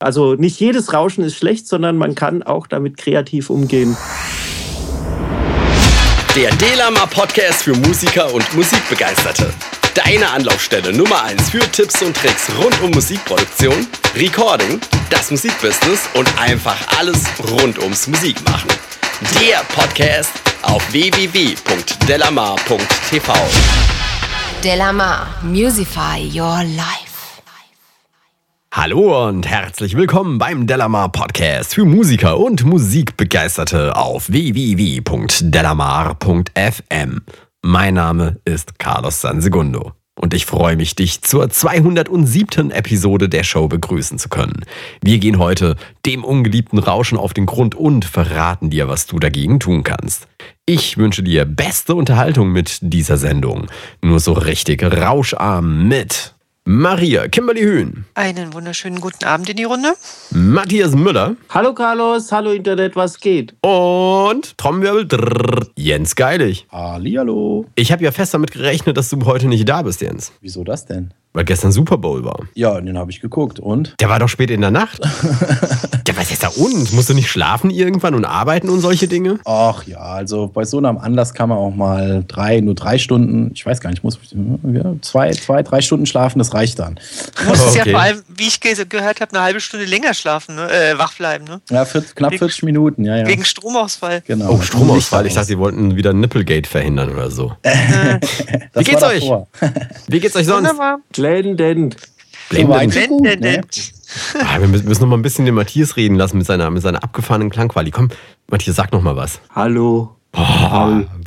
Also nicht jedes Rauschen ist schlecht, sondern man kann auch damit kreativ umgehen. Der Delama Podcast für Musiker und Musikbegeisterte. Deine Anlaufstelle Nummer 1 für Tipps und Tricks rund um Musikproduktion, Recording, das Musikbusiness und einfach alles rund ums Musikmachen. Der Podcast auf www.delamar.tv. Delamar, Musify Your Life. Hallo und herzlich willkommen beim Delamar Podcast für Musiker und Musikbegeisterte auf www.delamar.fm. Mein Name ist Carlos Sansegundo und ich freue mich, dich zur 207. Episode der Show begrüßen zu können. Wir gehen heute dem ungeliebten Rauschen auf den Grund und verraten dir, was du dagegen tun kannst. Ich wünsche dir beste Unterhaltung mit dieser Sendung. Nur so richtig rauscharm mit Maria Kimberly Hühn. Einen wunderschönen guten Abend in die Runde. Matthias Müller. Hallo Carlos, hallo Internet, was geht? Und Trommelwirbel, drrr, Jens Geilig. Hallihallo. Ich habe ja fest damit gerechnet, dass du heute nicht da bist, Jens. Wieso das denn? Weil gestern Super Bowl war. Ja, den habe ich geguckt. Und? Der war doch spät in der Nacht. ja, was ist da und? Musst du nicht schlafen irgendwann und arbeiten und solche Dinge? Ach ja, also bei so einem Anlass kann man auch mal drei, nur drei Stunden, ich weiß gar nicht, muss ja, zwei, zwei, drei Stunden schlafen, das reicht dann. Du musstest okay. ja vor allem, wie ich gehört habe, eine halbe Stunde länger schlafen, ne? äh, wach bleiben. Ne? Ja, für, knapp wegen, 40 Minuten, ja, ja. Wegen Stromausfall. Genau. Oh, Stromausfall. Ich dachte, sie wollten wieder Nipplegate verhindern oder so. wie geht's euch? Wie geht's euch sonst? Wunderbar. Blendend. Blendend. Ne? Ah, wir müssen noch mal ein bisschen den Matthias reden lassen mit seiner, mit seiner abgefahrenen Klangqualität. Komm, Matthias, sag noch mal was. Hallo. Oh, Hallo.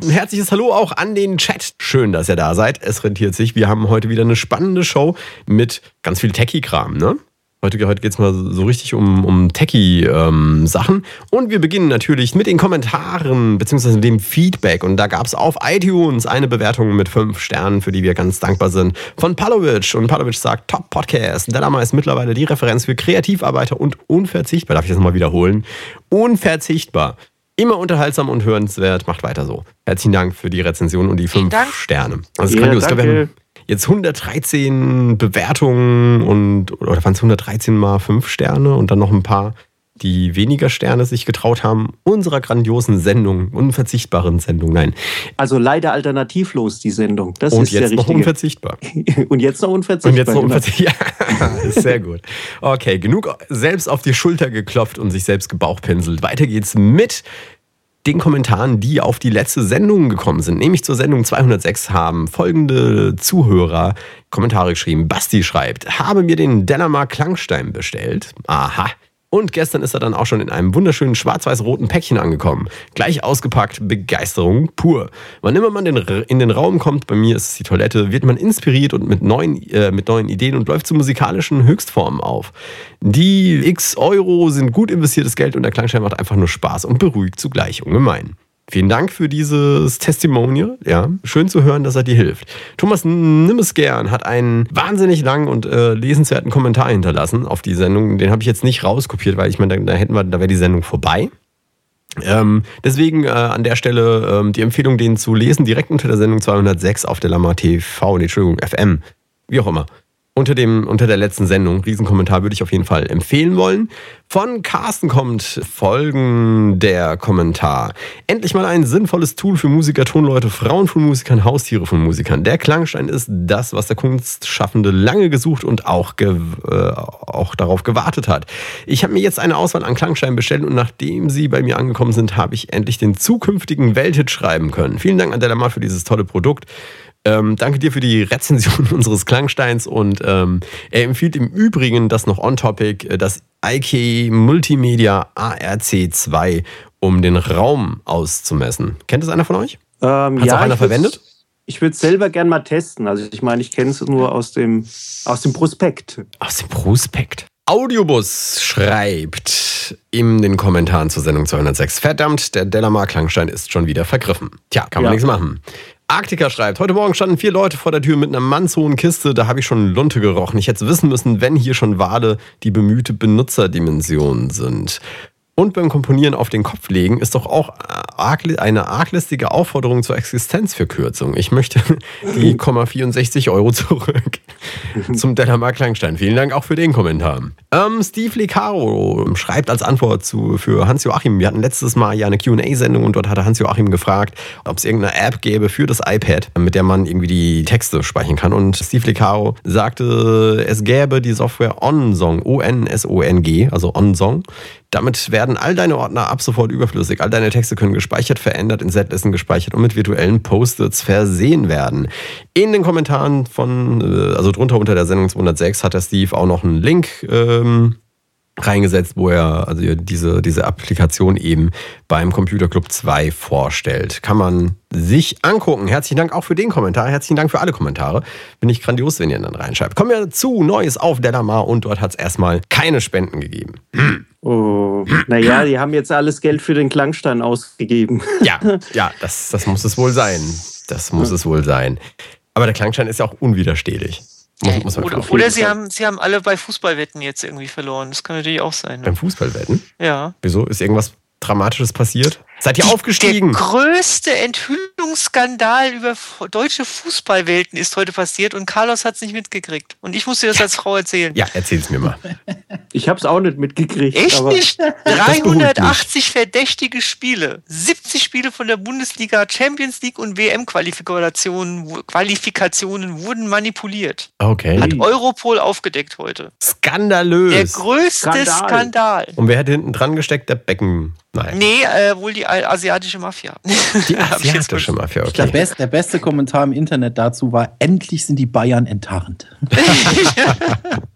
Ein herzliches Hallo auch an den Chat. Schön, dass ihr da seid. Es rentiert sich. Wir haben heute wieder eine spannende Show mit ganz viel Techie-Kram, ne? Heute, heute geht es mal so richtig um, um Techie-Sachen. Ähm, und wir beginnen natürlich mit den Kommentaren bzw. dem Feedback. Und da gab es auf iTunes eine Bewertung mit fünf Sternen, für die wir ganz dankbar sind, von Palovic. Und Palovic sagt, Top Podcast. Delama ist mittlerweile die Referenz für Kreativarbeiter und unverzichtbar. Darf ich das nochmal wiederholen? Unverzichtbar. Immer unterhaltsam und hörenswert. Macht weiter so. Herzlichen Dank für die Rezension und die fünf Sterne. Also ja, grandios. Danke jetzt 113 Bewertungen und oder waren es 113 mal 5 Sterne und dann noch ein paar, die weniger Sterne sich getraut haben, unserer grandiosen Sendung, unverzichtbaren Sendung. Nein. Also leider alternativlos die Sendung. Das und ist jetzt der noch unverzichtbar. und jetzt noch unverzichtbar. Und jetzt noch unverzichtbar. Ja, ist sehr gut. Okay, genug selbst auf die Schulter geklopft und sich selbst gebauchpinselt. Weiter geht's mit den Kommentaren, die auf die letzte Sendung gekommen sind, nämlich zur Sendung 206, haben folgende Zuhörer Kommentare geschrieben. Basti schreibt, habe mir den Dänemark Klangstein bestellt. Aha, und gestern ist er dann auch schon in einem wunderschönen schwarz-weiß-roten Päckchen angekommen. Gleich ausgepackt, Begeisterung pur. Wann immer man in den Raum kommt, bei mir ist es die Toilette, wird man inspiriert und mit neuen, äh, mit neuen Ideen und läuft zu musikalischen Höchstformen auf. Die x Euro sind gut investiertes Geld und der Klangschein macht einfach nur Spaß und beruhigt zugleich ungemein. Vielen Dank für dieses Testimonial. Ja, schön zu hören, dass er dir hilft. Thomas Nimmesgern hat einen wahnsinnig langen und äh, lesenswerten Kommentar hinterlassen auf die Sendung. Den habe ich jetzt nicht rauskopiert, weil ich meine, da, da hätten wir, da wäre die Sendung vorbei. Ähm, deswegen äh, an der Stelle ähm, die Empfehlung, den zu lesen, direkt unter der Sendung 206 auf der Lama TV, Entschuldigung, FM, wie auch immer unter, dem, unter der letzten Sendung. Riesenkommentar würde ich auf jeden Fall empfehlen wollen. Von Carsten kommt folgender Kommentar. Endlich mal ein sinnvolles Tool für Musiker, Tonleute, Frauen von Musikern, Haustiere von Musikern. Der Klangstein ist das, was der Kunstschaffende lange gesucht und auch, ge äh, auch darauf gewartet hat. Ich habe mir jetzt eine Auswahl an Klangsteinen bestellt und nachdem sie bei mir angekommen sind, habe ich endlich den zukünftigen Welthit schreiben können. Vielen Dank an Delamar für dieses tolle Produkt. Ähm, danke dir für die Rezension unseres Klangsteins und ähm, er empfiehlt im Übrigen das noch on topic, äh, das IK Multimedia ARC2, um den Raum auszumessen. Kennt es einer von euch? Ähm, Hat es ja, auch einer verwendet? Ich würde es selber gern mal testen. Also ich meine, ich kenne es nur aus dem, aus dem Prospekt. Aus dem Prospekt. Audiobus schreibt in den Kommentaren zur Sendung 206. Verdammt, der Delamar Klangstein ist schon wieder vergriffen. Tja, kann man ja. nichts machen. Arktika schreibt, heute Morgen standen vier Leute vor der Tür mit einer mannshohen Kiste, da habe ich schon Lunte gerochen. Ich hätte wissen müssen, wenn hier schon Wale die bemühte Benutzerdimensionen sind. Und beim Komponieren auf den Kopf legen ist doch auch eine arglistige Aufforderung zur Existenzverkürzung. Ich möchte die 64 Euro zurück. zum Delamar Klangstein. Vielen Dank auch für den Kommentar. Ähm, Steve Lecaro schreibt als Antwort zu, für Hans-Joachim. Wir hatten letztes Mal ja eine QA-Sendung und dort hatte Hans-Joachim gefragt, ob es irgendeine App gäbe für das iPad, mit der man irgendwie die Texte speichern kann. Und Steve Lecaro sagte, es gäbe die Software OnSong, O-N-S-O-N-G, also OnSong. Damit werden all deine Ordner ab sofort überflüssig. All deine Texte können gespeichert, verändert, in Setlisten gespeichert und mit virtuellen Post-its versehen werden. In den Kommentaren von, äh, also drunter unter der Sendung 206 hat der Steve auch noch einen Link ähm, reingesetzt, wo er also diese, diese Applikation eben beim Computer Club 2 vorstellt. Kann man sich angucken. Herzlichen Dank auch für den Kommentar. Herzlichen Dank für alle Kommentare. Bin ich grandios, wenn ihr dann reinschreibt. Kommen wir zu Neues auf Delamar und dort hat es erstmal keine Spenden gegeben. Hm. Oh, naja, die haben jetzt alles Geld für den Klangstein ausgegeben. Ja, ja, das, das muss es wohl sein. Das muss es wohl sein. Aber der Klangstein ist ja auch unwiderstehlich. Muss, muss oder, oder sie, haben, sie haben alle bei Fußballwetten jetzt irgendwie verloren. Das kann natürlich auch sein. Ne? Beim Fußballwetten? Ja. Wieso? Ist irgendwas Dramatisches passiert? Seid ihr Die- aufgestiegen? Der größte Enthüllungsskandal über deutsche Fußballwelten ist heute passiert und Carlos hat es nicht mitgekriegt. Und ich musste das als Frau erzählen. Ja, erzähl's mir mal. Ich habe es auch nicht mitgekriegt. Echt aber nicht? beruhigt mich. 380 verdächtige Spiele, 70 Spiele von der Bundesliga, Champions League und WM-Qualifikationen Qualifikationen wurden manipuliert. Okay. Hat Europol aufgedeckt heute. Der Skandalös. größte Skandal. Skandal. Und wer hätte hinten dran gesteckt? Der Becken. Nein. Nee, äh, wohl die asiatische Mafia. Die asiatische Mafia, Der, okay. best, der beste Kommentar im Internet dazu war: Endlich sind die Bayern enttarnt.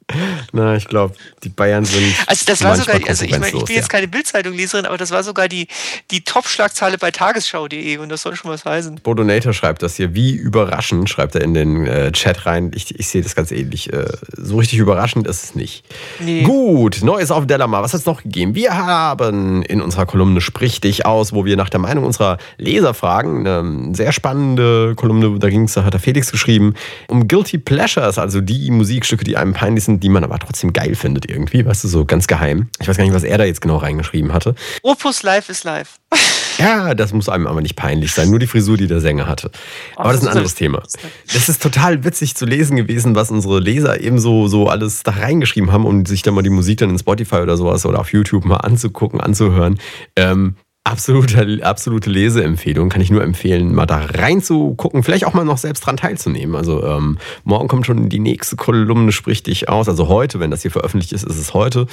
Na, ich glaube, die Bayern sind. Also das war sogar, also ich meine, ich bin jetzt keine Bildzeitung-Leserin, aber das war sogar die, die Top-Schlagzeile bei tagesschau.de und das soll schon was heißen. Bodonator schreibt das hier. Wie überraschend, schreibt er in den äh, Chat rein. Ich, ich sehe das ganz ähnlich. Äh, so richtig überraschend ist es nicht. Nee. Gut, Neues auf Delamar. Was hat es noch gegeben? Wir haben in unserer Kolumne Sprich dich aus, wo wir nach der Meinung unserer Leser fragen. Eine sehr spannende Kolumne, da ging es, da hat der Felix geschrieben, um Guilty Pleasures, also die Musikstücke, die einem peinlich sind, die man aber trotzdem geil findet irgendwie. Weißt du, so ganz geheim. Ich weiß gar nicht, was er da jetzt genau reingeschrieben hatte. Opus Live ist live. Ja, das muss einem aber nicht peinlich sein. Nur die Frisur, die der Sänger hatte. Aber das ist ein anderes Thema. Das ist total witzig zu lesen gewesen, was unsere Leser eben so, so alles da reingeschrieben haben, um sich dann mal die Musik dann in Spotify oder sowas oder auf YouTube mal anzugucken, anzuhören. Ähm, absolute, absolute Leseempfehlung. Kann ich nur empfehlen, mal da reinzugucken, vielleicht auch mal noch selbst dran teilzunehmen. Also ähm, morgen kommt schon die nächste Kolumne, sprich dich aus. Also heute, wenn das hier veröffentlicht ist, ist es heute.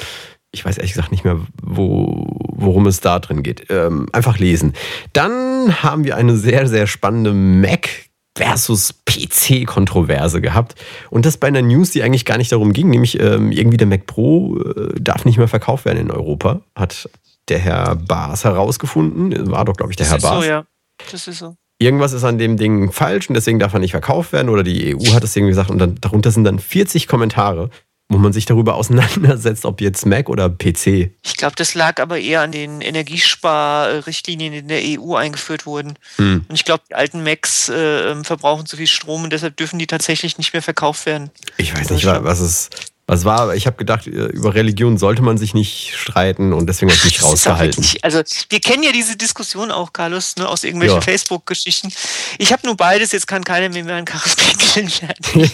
Ich weiß ehrlich gesagt nicht mehr, wo, worum es da drin geht. Ähm, einfach lesen. Dann haben wir eine sehr, sehr spannende Mac versus PC-Kontroverse gehabt. Und das bei einer News, die eigentlich gar nicht darum ging, nämlich ähm, irgendwie der Mac Pro äh, darf nicht mehr verkauft werden in Europa, hat der Herr Baas herausgefunden. War doch, glaube ich, der Das Herr ist Baas so, ja. Das ist so. irgendwas ist an dem Ding falsch und deswegen darf er nicht verkauft werden oder die EU hat es irgendwie gesagt und dann darunter sind dann 40 Kommentare, wo man sich darüber auseinandersetzt, ob jetzt Mac oder PC. Ich glaube, das lag aber eher an den Energiesparrichtlinien, die in der EU eingeführt wurden. Hm. Und ich glaube, die alten Macs äh, ähm, verbrauchen zu viel Strom und deshalb dürfen die tatsächlich nicht mehr verkauft werden. Ich weiß nicht, wa- was es was war, aber ich habe gedacht, äh, über Religion sollte man sich nicht streiten und deswegen habe ich mich rausgehalten. wirklich- Also wir kennen ja diese Diskussion auch, Carlos, ne, aus irgendwelchen Ja. Facebook-Geschichten. Ich habe nur beides, jetzt kann keiner mehr einen Karrenpickeln werden.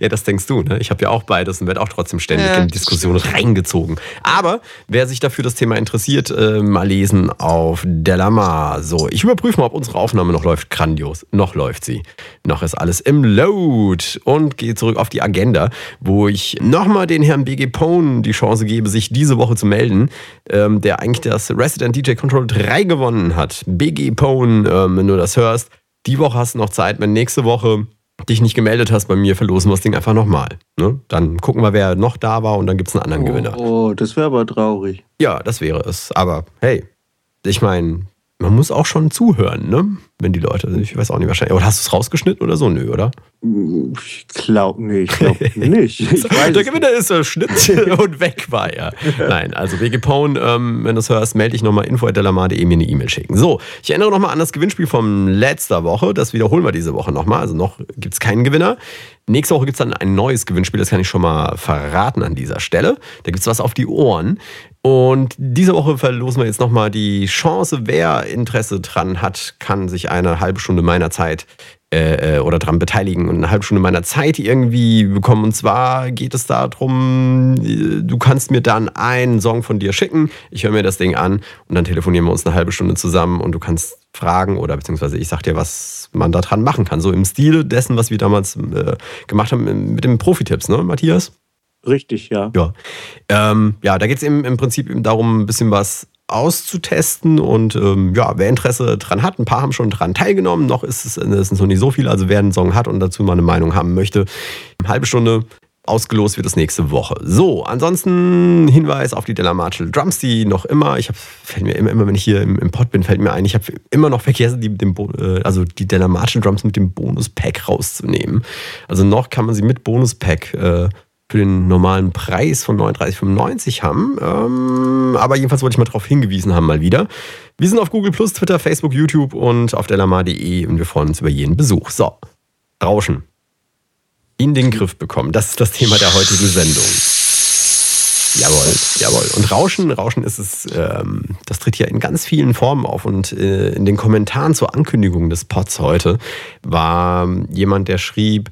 ja, das denkst du, ne? Ich habe ja auch beides und werde auch trotzdem ständig Ja, in die Diskussion reingezogen. Aber wer sich dafür das Thema interessiert, äh, mal lesen auf Delamar. So, ich überprüfe mal, ob unsere Aufnahme noch läuft. Grandios. Noch läuft sie. Noch ist alles im Load. Und gehe zurück auf die Agenda, wo ich nochmal den Herrn BG Pone die Chance gebe, sich diese Woche zu melden, ähm, der eigentlich das Resident DJ Control 3 gewonnen hat. BG Pone, ähm, wenn du das hörst, die Woche hast du noch Zeit. Wenn nächste Woche dich nicht gemeldet hast bei mir, verlosen wir das Ding einfach nochmal. Ne? Dann gucken wir, wer noch da war und dann gibt es einen anderen Gewinner. Oh, das wäre aber traurig. Ja, das wäre es. Aber hey, ich meine, man muss auch schon zuhören, ne? Wenn die Leute, ich weiß auch nicht wahrscheinlich. Oder hast du es rausgeschnitten oder so? Nö, oder? Ich glaube, nee, ich glaube nicht. Ich weiß der Gewinner ist der Schnitt und weg war er. Nein, also WG Pone, ähm, wenn du es hörst, melde dich nochmal info.delamar.de mir eine E-Mail schicken. So, ich erinnere nochmal an das Gewinnspiel von letzter Woche. Das wiederholen wir diese Woche nochmal. Also noch gibt es keinen Gewinner. Nächste Woche gibt es dann ein neues Gewinnspiel, das kann ich schon mal verraten an dieser Stelle. Da gibt es was auf die Ohren. Und diese Woche verlosen wir jetzt nochmal die Chance, wer Interesse dran hat, kann sich eine halbe Stunde meiner Zeit äh, oder dran beteiligen und eine halbe Stunde meiner Zeit irgendwie bekommen. Und zwar geht es darum, äh, du kannst mir dann einen Song von dir schicken, ich höre mir das Ding an und dann telefonieren wir uns eine halbe Stunde zusammen und du kannst fragen oder beziehungsweise ich sag dir, was man da dran machen kann. So im Stile dessen, was wir damals äh, gemacht haben mit den Profi-Tipps, ne, Matthias? Richtig, ja. Ja, ähm, ja da geht es im, im Prinzip darum, ein bisschen was auszutesten und ähm, ja, wer Interesse dran hat, ein paar haben schon dran teilgenommen, noch ist es, es sind noch nicht so viele, also wer einen Song hat und dazu mal eine Meinung haben möchte, eine halbe Stunde ausgelost wird es nächste Woche. So, ansonsten Hinweis auf die Della Marshall Drums, die noch immer, ich habe, fällt mir immer, immer, wenn ich hier im, im Pod bin, fällt mir ein, ich habe immer noch vergessen, die, dem, äh, also die Della Marshall Drums mit dem Bonus-Pack rauszunehmen. Also noch kann man sie mit Bonus-Pack äh, für den normalen Preis von 39,95 haben. Ähm, aber jedenfalls wollte ich mal darauf hingewiesen haben, mal wieder. Wir sind auf Google Plus, Twitter, Facebook, YouTube und auf delamar.de und wir freuen uns über jeden Besuch. So, Rauschen. In den Griff bekommen. Das ist das Thema der heutigen Sendung. Jawohl, jawohl. Und Rauschen, Rauschen ist es, ähm, das tritt ja in ganz vielen Formen auf. Und äh, in den Kommentaren zur Ankündigung des Pods heute war jemand, der schrieb,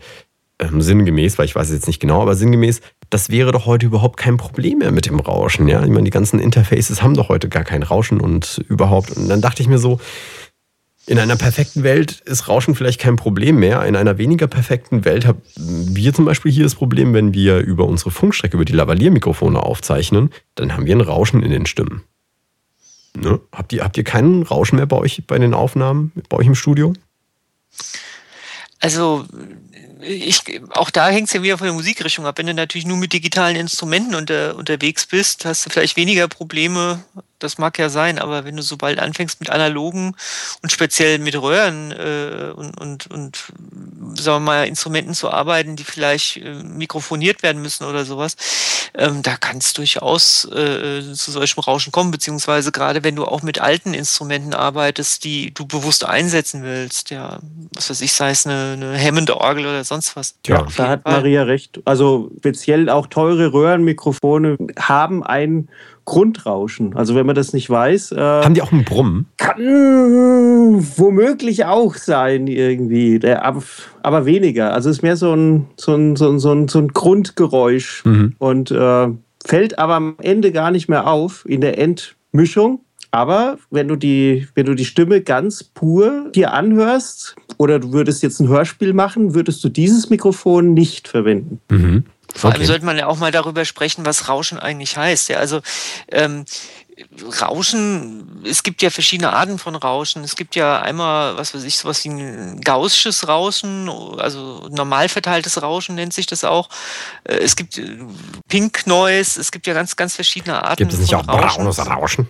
ähm, sinngemäß, weil ich weiß es jetzt nicht genau, aber sinngemäß, das wäre doch heute überhaupt kein Problem mehr mit dem Rauschen. Ja? Ich meine, die ganzen Interfaces haben doch heute gar kein Rauschen und überhaupt. Und dann dachte ich mir so, in einer perfekten Welt ist Rauschen vielleicht kein Problem mehr. In einer weniger perfekten Welt haben wir zum Beispiel hier das Problem, wenn wir über unsere Funkstrecke, über die Lavalier-Mikrofone aufzeichnen, dann haben wir ein Rauschen in den Stimmen. Ne? Habt, ihr, habt ihr keinen Rauschen mehr bei euch bei den Aufnahmen, bei euch im Studio? Also ich, auch da hängt es ja wieder von der Musikrichtung ab. Wenn du natürlich nur mit digitalen Instrumenten unter, unterwegs bist, hast du vielleicht weniger Probleme das mag ja sein, aber wenn du sobald anfängst mit analogen und speziell mit Röhren äh, und, und, und sagen wir mal, Instrumenten zu arbeiten, die vielleicht äh, mikrofoniert werden müssen oder sowas, ähm, da kann es durchaus äh, zu solchem Rauschen kommen, beziehungsweise gerade wenn du auch mit alten Instrumenten arbeitest, die du bewusst einsetzen willst, ja, was weiß ich, sei es eine, eine Hammond-Orgel oder sonst was. Ja, da hat Maria recht. Also speziell auch teure Röhrenmikrofone haben ein Grundrauschen. Also wenn man das nicht weiß. Äh, Haben die auch einen Brummen? Kann womöglich auch sein irgendwie, aber, aber weniger. Also es ist mehr so ein, so ein, so ein, so ein, so ein Grundgeräusch mhm. und äh, fällt aber am Ende gar nicht mehr auf in der Endmischung. Aber wenn du die, wenn du die Stimme ganz pur dir anhörst oder du würdest jetzt ein Hörspiel machen, würdest du dieses Mikrofon nicht verwenden. Mhm. Vor allem sollte man ja auch mal darüber sprechen, was Rauschen eigentlich heißt. Ja, also ähm, Rauschen, es gibt ja verschiedene Arten von Rauschen. Es gibt ja einmal, was weiß ich, sowas wie ein gaußsches Rauschen, also normal verteiltes Rauschen nennt sich das auch. Äh, es gibt äh, Pink Noise, es gibt ja ganz, ganz verschiedene Arten. Gibt es nicht auch Rauschen? braunes Rauschen?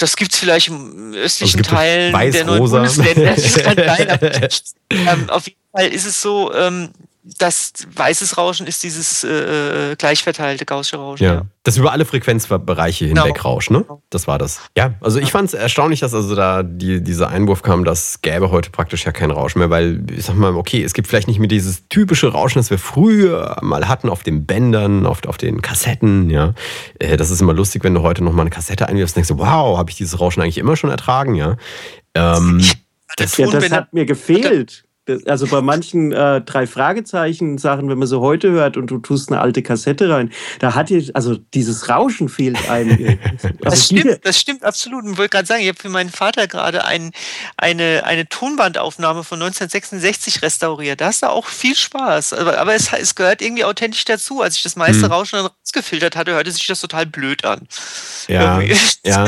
Das gibt es vielleicht im östlichen also Teilen der neuen Bundesländer. Sein, aber, ähm, auf jeden Fall ist es so, ähm, das weißes Rauschen ist dieses äh, äh, gleich verteilte Gaußsche Rauschen. Ja. ja. Das über alle Frequenzbereiche hinweg genau. rauscht, ne? Das war das. Ja, also ich fand es erstaunlich, dass also da die, dieser Einwurf kam, dass gäbe heute praktisch ja kein Rauschen mehr, weil ich sag mal, okay, es gibt vielleicht nicht mehr dieses typische Rauschen, das wir früher mal hatten auf den Bändern, auf, auf den Kassetten, ja. Äh, das ist immer lustig, wenn du heute nochmal eine Kassette einwirfst und denkst, wow, habe ich dieses Rauschen eigentlich immer schon ertragen, ja. Ähm, das, ja, das hat mir gefehlt also bei manchen äh, drei Fragezeichen Sachen, wenn man so heute hört und du tust eine alte Kassette rein, da hat dir also dieses Rauschen fehlt einem. das also stimmt, das stimmt absolut. Und ich wollte gerade sagen, ich habe für meinen Vater gerade ein, eine eine Tonbandaufnahme von 1966 restauriert. Da hast du auch viel Spaß. Aber, aber es, es gehört irgendwie authentisch dazu. Als ich das meiste hm. Rauschen dann rausgefiltert hatte, hörte sich das total blöd an. Ja, ja, ja,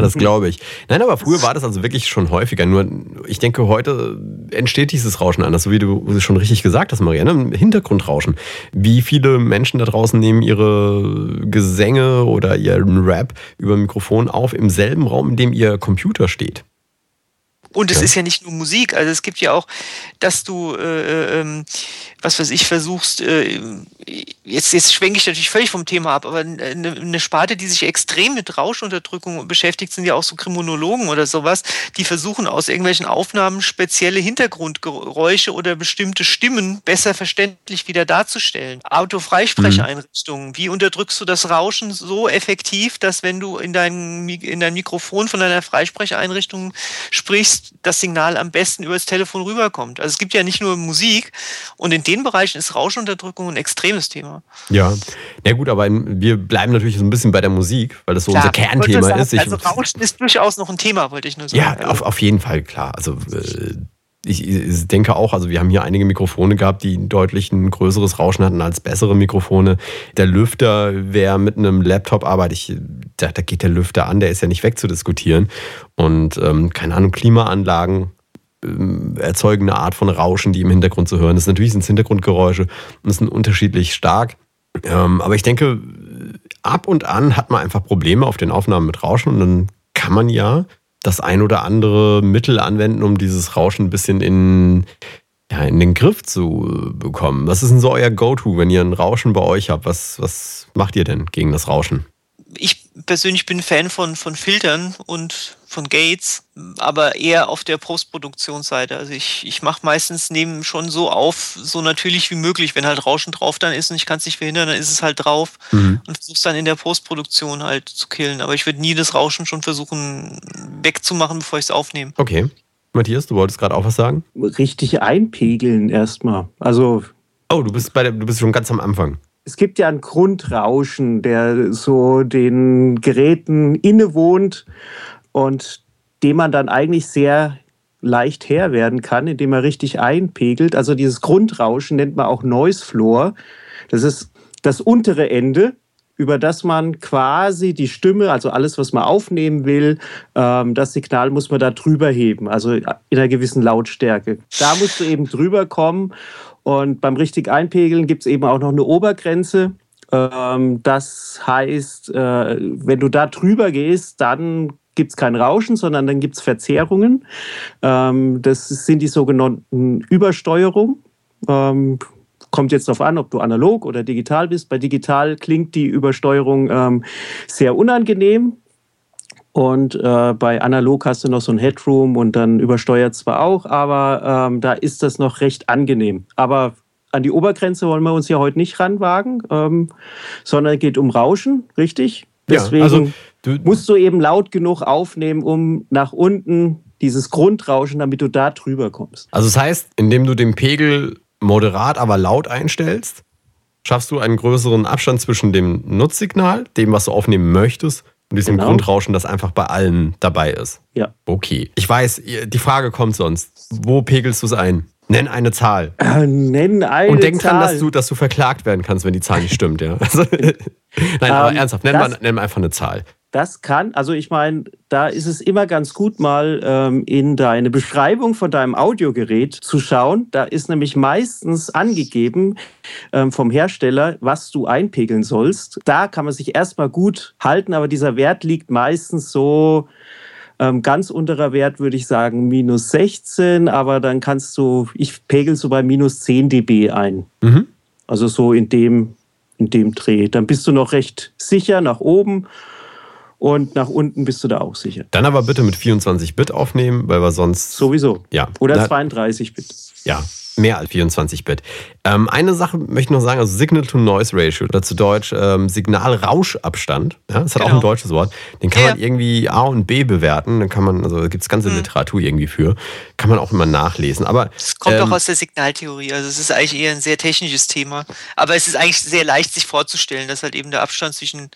das glaube ich. Nein, aber früher war das also wirklich schon häufiger. Nur ich denke, heute entsteht dieses Hintergrundrauschen anders, so wie du schon richtig gesagt hast, Marianne. Hintergrundrauschen. Wie viele Menschen da draußen nehmen ihre Gesänge oder ihren Rap über Mikrofon auf im selben Raum, in dem ihr Computer steht? Und es ja. ist ja nicht nur Musik, also es gibt ja auch, dass du, äh, ähm, was weiß ich, versuchst, äh, jetzt, jetzt schwenke ich natürlich völlig vom Thema ab, aber eine, eine Sparte, die sich extrem mit Rauschunterdrückung beschäftigt, sind ja auch so Kriminologen oder sowas, die versuchen aus irgendwelchen Aufnahmen spezielle Hintergrundgeräusche oder bestimmte Stimmen besser verständlich wieder darzustellen. Autofreisprecheinrichtungen, mhm. wie unterdrückst du das Rauschen so effektiv, dass wenn du in dein, in dein Mikrofon von deiner Freisprecheinrichtung sprichst, das Signal am besten über das Telefon rüberkommt. Also es gibt ja nicht nur Musik und in den Bereichen ist Rauschenunterdrückung ein extremes Thema. Ja, na gut, aber wir bleiben natürlich so ein bisschen bei der Musik, weil das so klar, unser Kernthema sagen, ist. Ich, also Rauschen ist durchaus noch ein Thema, wollte ich nur sagen. Ja, auf, auf jeden Fall, klar. Also äh, ich denke auch, also wir haben hier einige Mikrofone gehabt, die deutlich ein größeres Rauschen hatten als bessere Mikrofone. Der Lüfter, wer mit einem Laptop arbeitet, ich, da, da geht der Lüfter an, der ist ja nicht wegzudiskutieren. Und ähm, keine Ahnung, Klimaanlagen ähm, erzeugen eine Art von Rauschen, die im Hintergrund zu hören ist. Natürlich sind es Hintergrundgeräusche und sind unterschiedlich stark. Ähm, aber ich denke, ab und an hat man einfach Probleme auf den Aufnahmen mit Rauschen und dann kann man ja das ein oder andere Mittel anwenden, um dieses Rauschen ein bisschen in, ja, in den Griff zu bekommen. Was ist denn so euer Go-To, wenn ihr ein Rauschen bei euch habt? Was, was macht ihr denn gegen das Rauschen? Ich persönlich bin Fan von, von Filtern und von Gates, aber eher auf der Postproduktionsseite. Also ich, ich mache meistens neben schon so auf, so natürlich wie möglich. Wenn halt Rauschen drauf dann ist und ich kann es nicht verhindern, dann ist es halt drauf mhm. und versuch's dann in der Postproduktion halt zu killen. Aber ich würde nie das Rauschen schon versuchen wegzumachen, bevor ich es aufnehme. Okay. Matthias, du wolltest gerade auch was sagen? Richtig einpegeln erstmal. Also. Oh, du bist bei der, du bist schon ganz am Anfang es gibt ja ein Grundrauschen, der so den Geräten innewohnt und dem man dann eigentlich sehr leicht Herr werden kann, indem man richtig einpegelt. Also dieses Grundrauschen nennt man auch Noise Floor. Das ist das untere Ende, über das man quasi die Stimme, also alles, was man aufnehmen will, ähm, das Signal muss man da drüber heben, also in einer gewissen Lautstärke. Da musst du eben drüber kommen und beim richtig Einpegeln gibt es eben auch noch eine Obergrenze. Ähm, das heißt, äh, wenn du da drüber gehst, dann gibt es kein Rauschen, sondern dann gibt es Verzerrungen. Ähm, das sind die sogenannten Übersteuerung. Ähm, kommt jetzt darauf an, ob du analog oder digital bist. Bei digital klingt die Übersteuerung ähm, sehr unangenehm. Und äh, bei analog hast du noch so ein Headroom und dann übersteuert zwar auch, aber ähm, da ist das noch recht angenehm. Aber an die Obergrenze wollen wir uns ja heute nicht ranwagen, ähm, sondern es geht um Rauschen, richtig? Deswegen ja, also du, musst du eben laut genug aufnehmen, um nach unten dieses Grundrauschen, damit du da drüber kommst. Also das heißt, indem du den Pegel moderat, aber laut einstellst, schaffst du einen größeren Abstand zwischen dem Nutzsignal, dem, was du aufnehmen möchtest, und diesem genau. Grundrauschen, das einfach bei allen dabei ist. Ja. Okay. Ich weiß, die Frage kommt sonst. Wo pegelst du es ein? Nenn eine Zahl. Äh, nenn eine Zahl. Und denk dran, dass du, dass du verklagt werden kannst, wenn die Zahl nicht stimmt, ja. Also, nein, um, aber ähm, ernsthaft, nenn, mal, nenn mal einfach eine Zahl. Das kann, also ich meine, da ist es immer ganz gut, mal ähm, in deine Beschreibung von deinem Audiogerät zu schauen. Da ist nämlich meistens angegeben ähm, vom Hersteller, was du einpegeln sollst. Da kann man sich erstmal gut halten, aber dieser Wert liegt meistens so ähm, ganz unterer Wert, würde ich sagen, minus 16, aber dann kannst du, ich pegel so bei minus 10 dB ein. Mhm. Also so in dem, in dem Dreh. Dann bist du noch recht sicher nach oben und nach unten bist du da auch sicher. Dann aber bitte mit 24 Bit aufnehmen, weil wir sonst. Sowieso. Ja. Oder Na, 32 Bit. Ja, mehr als 24 Bit. Ähm, eine Sache möchte ich noch sagen, also Signal-to-Noise-Ratio, oder zu Deutsch ähm, Signal-Rauschabstand. Ja, das hat genau. auch ein genau. deutsches Wort. Den kann ja. man irgendwie A und B bewerten. Dann kann man, also gibt es ganze mhm. Literatur irgendwie für. Kann man auch immer nachlesen. Aber es kommt ähm, auch aus der Signaltheorie. Also es ist eigentlich eher ein sehr technisches Thema. Aber es ist eigentlich sehr leicht, sich vorzustellen, dass halt eben der Abstand zwischen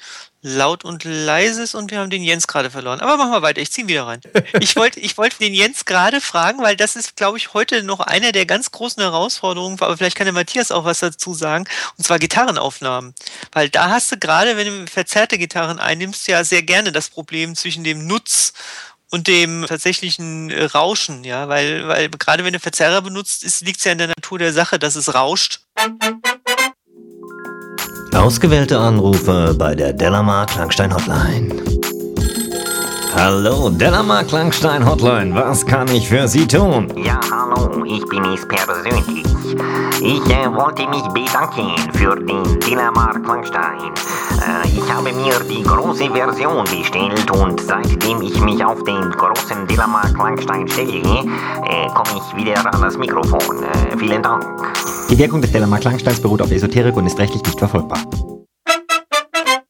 laut und leises und wir haben den Jens gerade verloren. Aber machen wir weiter, ich ziehe wieder rein. Ich wollte ich wollt den Jens gerade fragen, weil das ist, glaube ich, heute noch eine der ganz großen Herausforderungen, aber vielleicht kann der Matthias auch was dazu sagen, und zwar Gitarrenaufnahmen. Weil da hast du gerade, wenn du verzerrte Gitarren einnimmst, ja sehr gerne das Problem zwischen dem Nutz und dem tatsächlichen äh, Rauschen, ja, weil, weil gerade wenn du Verzerrer benutzt, liegt es ja in der Natur der Sache, dass es rauscht. Ausgewählte Anrufe bei der Delamar Klangstein Hotline. Hallo, Delamar Klangstein Hotline, was kann ich für Sie tun? Ja, hallo, ich bin es persönlich. Ich äh, wollte mich bedanken für den Delamar Klangstein. Äh, ich habe mir die große Version bestellt und seitdem ich mich auf den großen Delamar Klangstein stelle, äh, komme ich wieder an das Mikrofon. Äh, vielen Dank. Die Wirkung des Delamar Klangsteins beruht auf Esoterik und ist rechtlich nicht verfolgbar.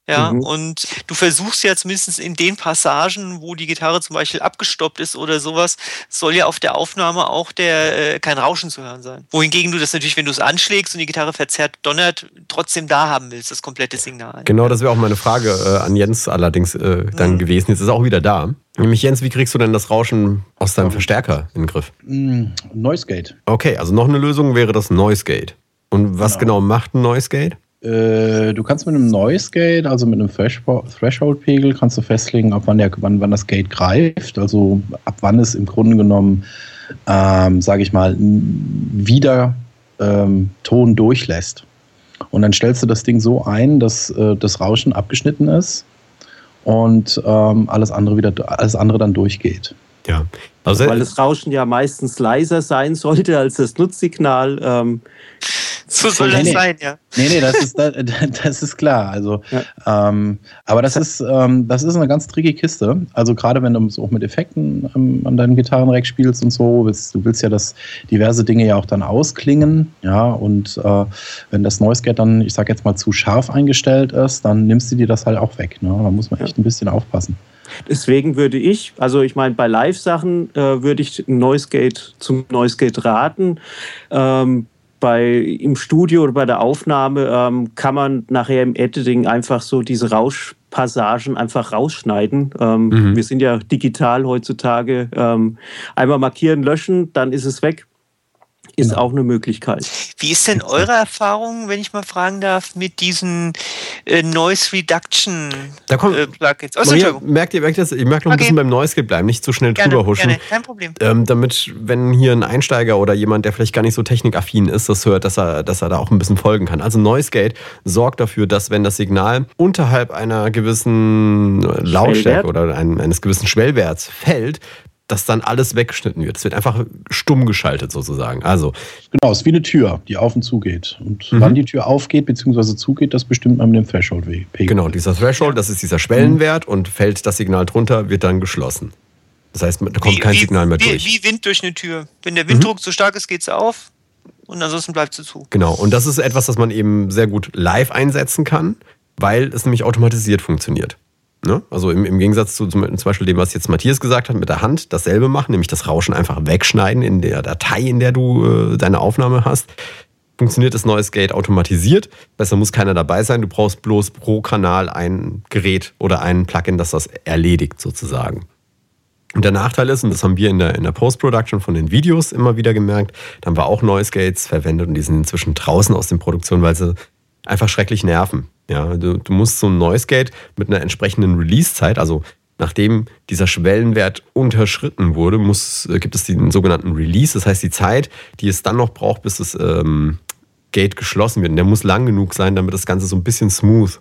Ja, Mhm. und du versuchst ja zumindest in den Passagen, wo die Gitarre zum Beispiel abgestoppt ist oder sowas, soll ja auf der Aufnahme auch der äh, kein Rauschen zu hören sein. Wohingegen du das natürlich, wenn du es anschlägst und die Gitarre verzerrt donnert, trotzdem da haben willst, das komplette Signal. Genau, das wäre auch meine Frage äh, an Jens allerdings äh, dann Mhm. gewesen. Jetzt ist er auch wieder da. Nämlich Jens, wie kriegst du denn das Rauschen aus deinem Verstärker in den Griff? Mm, Noise Gate. Okay, also noch eine Lösung wäre das Noise Gate. Und was genau, Genau. macht ein Noise Gate? Äh, du kannst mit einem Noise Gate, also mit einem Thresho- Threshold-Pegel, kannst du festlegen, ab wann, der, wann, wann das Gate greift. Also ab wann es im Grunde genommen, ähm, sage ich mal, wieder ähm, Ton durchlässt. Und dann stellst du das Ding so ein, dass äh, das Rauschen abgeschnitten ist und ähm, alles andere wieder alles andere dann durchgeht. Ja. Also Weil das Rauschen ja meistens leiser sein sollte als das Nutzsignal. Ähm, So soll Nee, das nee. sein, ja. Nee, nee, das ist, das, das ist klar. Also, ähm, aber das ist, ähm, das ist eine ganz tricky Kiste. Also gerade wenn du so auch mit Effekten ähm, an deinem Gitarrenrack spielst und so, willst, du willst ja, dass diverse Dinge ja auch dann ausklingen. Ja, und äh, wenn das Noise Gate dann, ich sag jetzt mal, zu scharf eingestellt ist, dann nimmst du dir das halt auch weg. Ne? Da muss man echt ein bisschen aufpassen. Deswegen würde ich, also ich meine, bei Live-Sachen äh, würde ich Noise Gate zum Noise Gate raten. Ähm, bei, Im Studio oder bei der Aufnahme ähm, kann man nachher im Editing einfach so diese Rauschpassagen einfach rausschneiden. Ähm, Mhm. Wir sind ja digital heutzutage. Ähm, einmal markieren, löschen, dann ist es weg. Ist Genau. auch eine Möglichkeit. Wie ist denn eure Erfahrung, wenn ich mal fragen darf, mit diesen äh, Noise Reduction Da kommt- äh, Plugins? Oh, Maria, merkt ihr, merkt ihr? Ich merke noch ein Okay. bisschen beim Noise Gate bleiben, nicht zu schnell Gerne, drüber huschen. gerne, kein Problem. Ähm, damit, wenn hier ein Einsteiger oder jemand, der vielleicht gar nicht so technikaffin ist, das hört, dass er, dass er da auch ein bisschen folgen kann. Also Noise Gate sorgt dafür, dass wenn das Signal unterhalb einer gewissen Lautstärke Schwellwert? oder ein, eines gewissen Schwellwerts fällt, dass dann alles weggeschnitten wird. Es wird einfach stumm geschaltet sozusagen. Also, Genau, es ist wie eine Tür, die auf und zu geht. Und Mhm. wann die Tür aufgeht bzw. zugeht, das bestimmt man mit dem Threshold-Pegel. genau, dieser Threshold, das ist dieser Schwellenwert und fällt das Signal drunter, wird dann geschlossen. Das heißt, da kommt kein Signal mehr wie, durch. Mhm. Wie Wind durch eine Tür. Wenn der Winddruck zu stark ist, geht sie auf und ansonsten bleibt sie zu. Genau, und das ist etwas, das man eben sehr gut live einsetzen kann, weil es nämlich automatisiert funktioniert. Ne? Also im, im Gegensatz zu zum Beispiel dem, was jetzt Matthias gesagt hat, mit der Hand dasselbe machen, nämlich das Rauschen einfach wegschneiden in der Datei, in der du äh, deine Aufnahme hast, funktioniert das Noise Gate automatisiert. Besser muss keiner dabei sein, du brauchst bloß pro Kanal ein Gerät oder ein Plugin, das das erledigt sozusagen. Und der Nachteil ist, und das haben wir in der, in der Post-Production von den Videos immer wieder gemerkt, da haben wir auch Noise Gates verwendet und die sind inzwischen draußen aus den Produktionen, weil sie einfach schrecklich nerven. Ja, du, du musst so ein Noise Gate mit einer entsprechenden Release-Zeit, also nachdem dieser Schwellenwert unterschritten wurde, muss, äh, gibt es den sogenannten Release, das heißt die Zeit, die es dann noch braucht, bis das ähm, Gate geschlossen wird. Und der muss lang genug sein, damit das Ganze so ein bisschen smooth,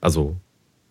also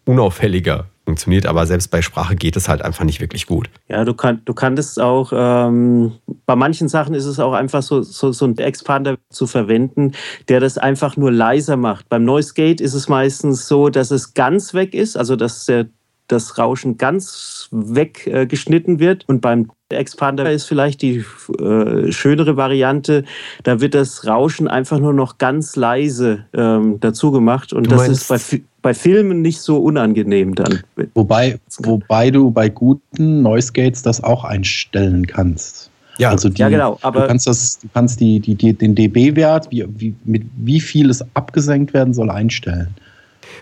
unauffälliger funktioniert, aber selbst bei Sprache geht es halt einfach nicht wirklich gut. Ja, du, kann, du kannst auch, ähm, bei manchen Sachen ist es auch einfach so, so, so ein Expander zu verwenden, der das einfach nur leiser macht. Beim Noise Gate ist es meistens so, dass es ganz weg ist, also dass der, das Rauschen ganz weggeschnitten äh, wird. Und beim Expander ist vielleicht die äh, schönere Variante, da wird das Rauschen einfach nur noch ganz leise ähm, dazu gemacht. Und Du das ist bei, bei Filmen nicht so unangenehm dann. Wobei, wobei du bei guten Noise Gates das auch einstellen kannst. Ja, also die, ja, genau, aber- du kannst, das, du kannst die, die, die, den dB-Wert, wie, wie, mit wie viel es abgesenkt werden soll, einstellen.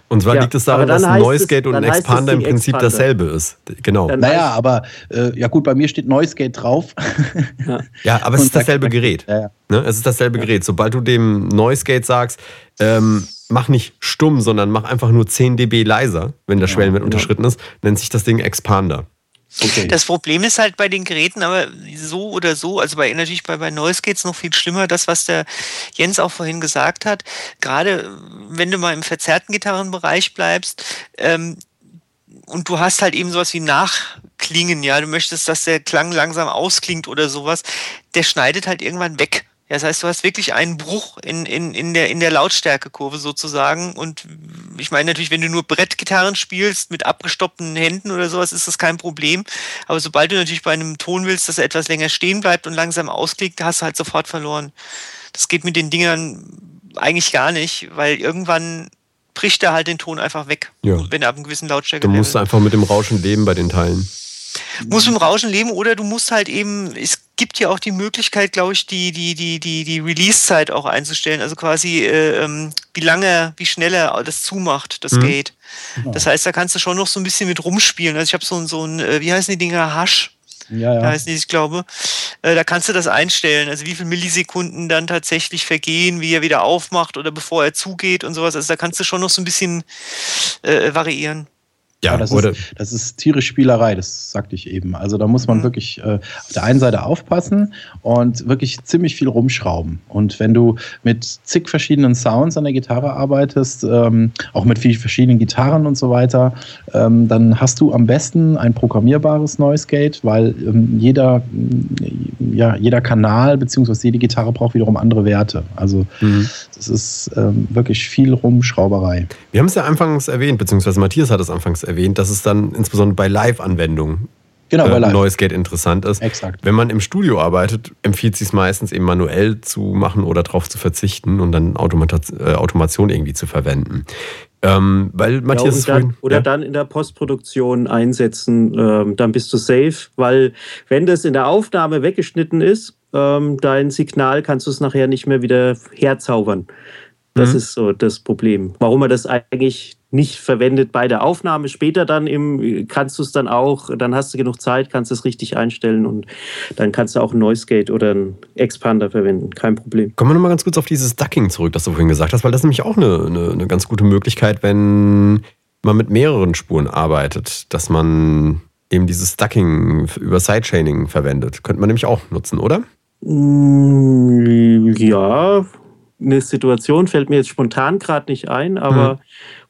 Und zwar Ja, liegt es daran, dass ein Noise Gate und ein Expander im Prinzip Expander. dasselbe ist. Genau. Dann Naja, aber äh, ja gut, bei mir steht Noise Gate drauf. Ja, aber es ist da- dasselbe da- Gerät. Ja, ja. Ne? Es ist dasselbe Gerät. Sobald du dem Noise Gate sagst, ähm, mach nicht stumm, sondern mach einfach nur 10 dB leiser, wenn der Schwellenwert unterschritten ist, nennt sich das Ding Expander. Okay. Das Problem ist halt bei den Geräten, aber so oder so, also bei natürlich bei, bei Noise geht's noch viel schlimmer, das, was der Jens auch vorhin gesagt hat. Gerade wenn du mal im verzerrten Gitarrenbereich bleibst, ähm, und du hast halt eben sowas wie Nachklingen, ja, du möchtest, dass der Klang langsam ausklingt oder sowas, der schneidet halt irgendwann weg. Ja, das heißt, du hast wirklich einen Bruch in, in, in, der, in der Lautstärkekurve sozusagen. Und ich meine natürlich, wenn du nur Brettgitarren spielst mit abgestoppten Händen oder sowas, ist das kein Problem. Aber sobald du natürlich bei einem Ton willst, dass er etwas länger stehen bleibt und langsam ausklickt, hast du halt sofort verloren. Das geht mit den Dingern eigentlich gar nicht, weil irgendwann bricht er halt den Ton einfach weg, Ja. wenn er ab einem gewissen Lautstärke Du musst einfach mit dem Rauschen leben bei den Teilen. Musst mit dem Rauschen leben oder du musst halt eben, es gibt ja auch die Möglichkeit, glaube ich, die, die, die, die, die Release-Zeit auch einzustellen. Also quasi, äh, ähm, wie lange, wie schnell er das zumacht, das Mhm. Gate. Das heißt, da kannst du schon noch so ein bisschen mit rumspielen. Also ich habe so, ein- so ein, äh, wie heißen die Dinger, Hash, Ja, ja. heißen die, ich glaube. Äh, da kannst du das einstellen. Also wie viele Millisekunden dann tatsächlich vergehen, wie er wieder aufmacht oder bevor er zugeht und sowas. Also da kannst du schon noch so ein bisschen äh, variieren. Ja, das, oder ist, das ist tierisch Spielerei, das sagte ich eben. Also da muss man Mhm. wirklich äh, auf der einen Seite aufpassen und wirklich ziemlich viel rumschrauben. Und wenn du mit zig verschiedenen Sounds an der Gitarre arbeitest, ähm, auch mit vielen verschiedenen Gitarren und so weiter, ähm, dann hast du am besten ein programmierbares Noise Gate, weil ähm, jeder, mm, ja, jeder Kanal bzw. jede Gitarre braucht wiederum andere Werte. Also Mhm. das ist ähm, wirklich viel Rumschrauberei. wir haben es ja anfangs erwähnt, beziehungsweise Matthias hat es anfangs erwähnt, dass es dann insbesondere bei Live-Anwendungen Genau, äh, Live. Noise Gate interessant ist. Exakt. Wenn man im Studio arbeitet, empfiehlt es sich meistens eben manuell zu machen oder darauf zu verzichten und dann Automata äh, Automation irgendwie zu verwenden. Ähm, weil Ja, Matthias und dann, oder ja? dann in der Postproduktion einsetzen, ähm, dann bist du safe, weil wenn das in der Aufnahme weggeschnitten ist, ähm, dein Signal kannst du es nachher nicht mehr wieder herzaubern. Das Mhm. ist so das Problem. Warum man das eigentlich nicht verwendet bei der Aufnahme. Später dann im, kannst du es dann auch, dann hast du genug Zeit, kannst es richtig einstellen und dann kannst du auch ein Noise Gate oder einen Expander verwenden. Kein Problem. Kommen wir nochmal ganz kurz auf dieses Ducking zurück, das du vorhin gesagt hast, weil das ist nämlich auch eine, eine, eine ganz gute Möglichkeit, wenn man mit mehreren Spuren arbeitet, dass man eben dieses Ducking über Sidechaining verwendet. Könnte man nämlich auch nutzen, oder? Mm, Ja, eine Situation fällt mir jetzt spontan gerade nicht ein, aber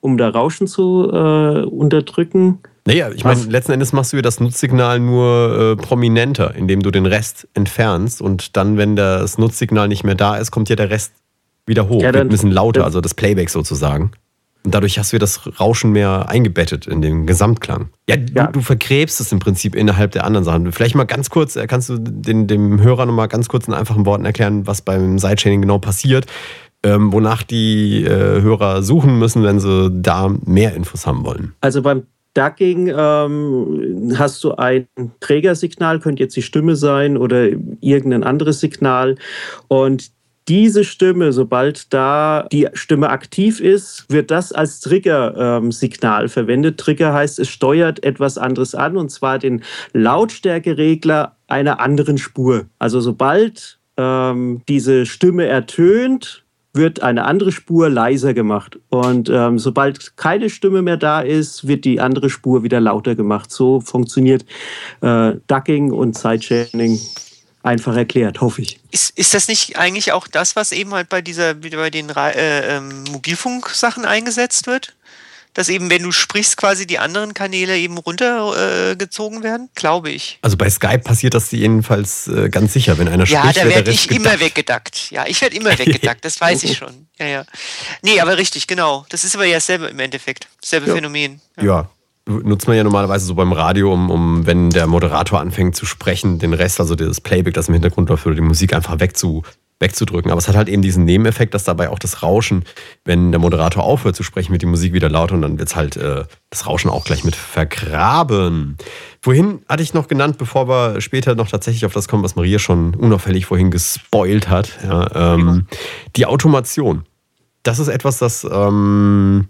um da Rauschen zu äh, unterdrücken, Naja, ich meine, letzten Endes machst du ja das Nutzsignal nur äh, prominenter, indem du den Rest entfernst und dann, wenn das Nutzsignal nicht mehr da ist, kommt ja der Rest wieder hoch, Ja, wird dann- ein bisschen lauter, dann- also das Playback sozusagen. Und dadurch hast du ja das Rauschen mehr eingebettet in den Gesamtklang. Ja, du, Ja. du vergräbst es im Prinzip innerhalb der anderen Sachen. Vielleicht mal ganz kurz, äh, kannst du den, dem Hörer noch mal ganz kurz in einfachen Worten erklären, was beim Sidechaining genau passiert, ähm, wonach die äh, Hörer suchen müssen, wenn sie da mehr Infos haben wollen. Also beim Ducking ähm, hast du ein Trägersignal, könnte jetzt die Stimme sein oder irgendein anderes Signal. Und diese Stimme, sobald da die Stimme aktiv ist, wird das als Trigger-Signal verwendet. Trigger heißt, es steuert etwas anderes an, und zwar den Lautstärkeregler einer anderen Spur. Also sobald ähm, diese Stimme ertönt, wird eine andere Spur leiser gemacht. Und ähm, sobald keine Stimme mehr da ist, wird die andere Spur wieder lauter gemacht. So funktioniert äh, Ducking und Sidechaining einfach erklärt, hoffe ich. Ist, ist das nicht eigentlich auch das, was eben halt bei dieser, bei den äh, ähm, Mobilfunksachen eingesetzt wird? Dass eben, wenn du sprichst, quasi die anderen Kanäle eben runtergezogen äh, werden? Glaube ich. Also bei Skype passiert das jedenfalls äh, ganz sicher, wenn einer Ja, spricht, da wird der werde ich immer gedackt. weggedackt. Ja, ich werde immer weggedackt, das weiß ich schon. Ja, ja. Nee, aber richtig, genau. Das ist aber ja dasselbe im Endeffekt. Dasselbe Ja. Phänomen. Ja, nutzt man ja normalerweise so beim Radio, um, um, wenn der Moderator anfängt zu sprechen, den Rest, also das Playback, das im Hintergrund läuft, oder die Musik einfach wegzu, wegzudrücken. Aber es hat halt eben diesen Nebeneffekt, dass dabei auch das Rauschen, wenn der Moderator aufhört zu sprechen, wird die Musik wieder lauter und dann wird halt äh, das Rauschen auch gleich mit vergraben. Vorhin hatte ich noch genannt, bevor wir später noch tatsächlich auf das kommen, was Maria schon unauffällig vorhin gespoilt hat, ja, ähm, die Automation. Das ist etwas, das ähm,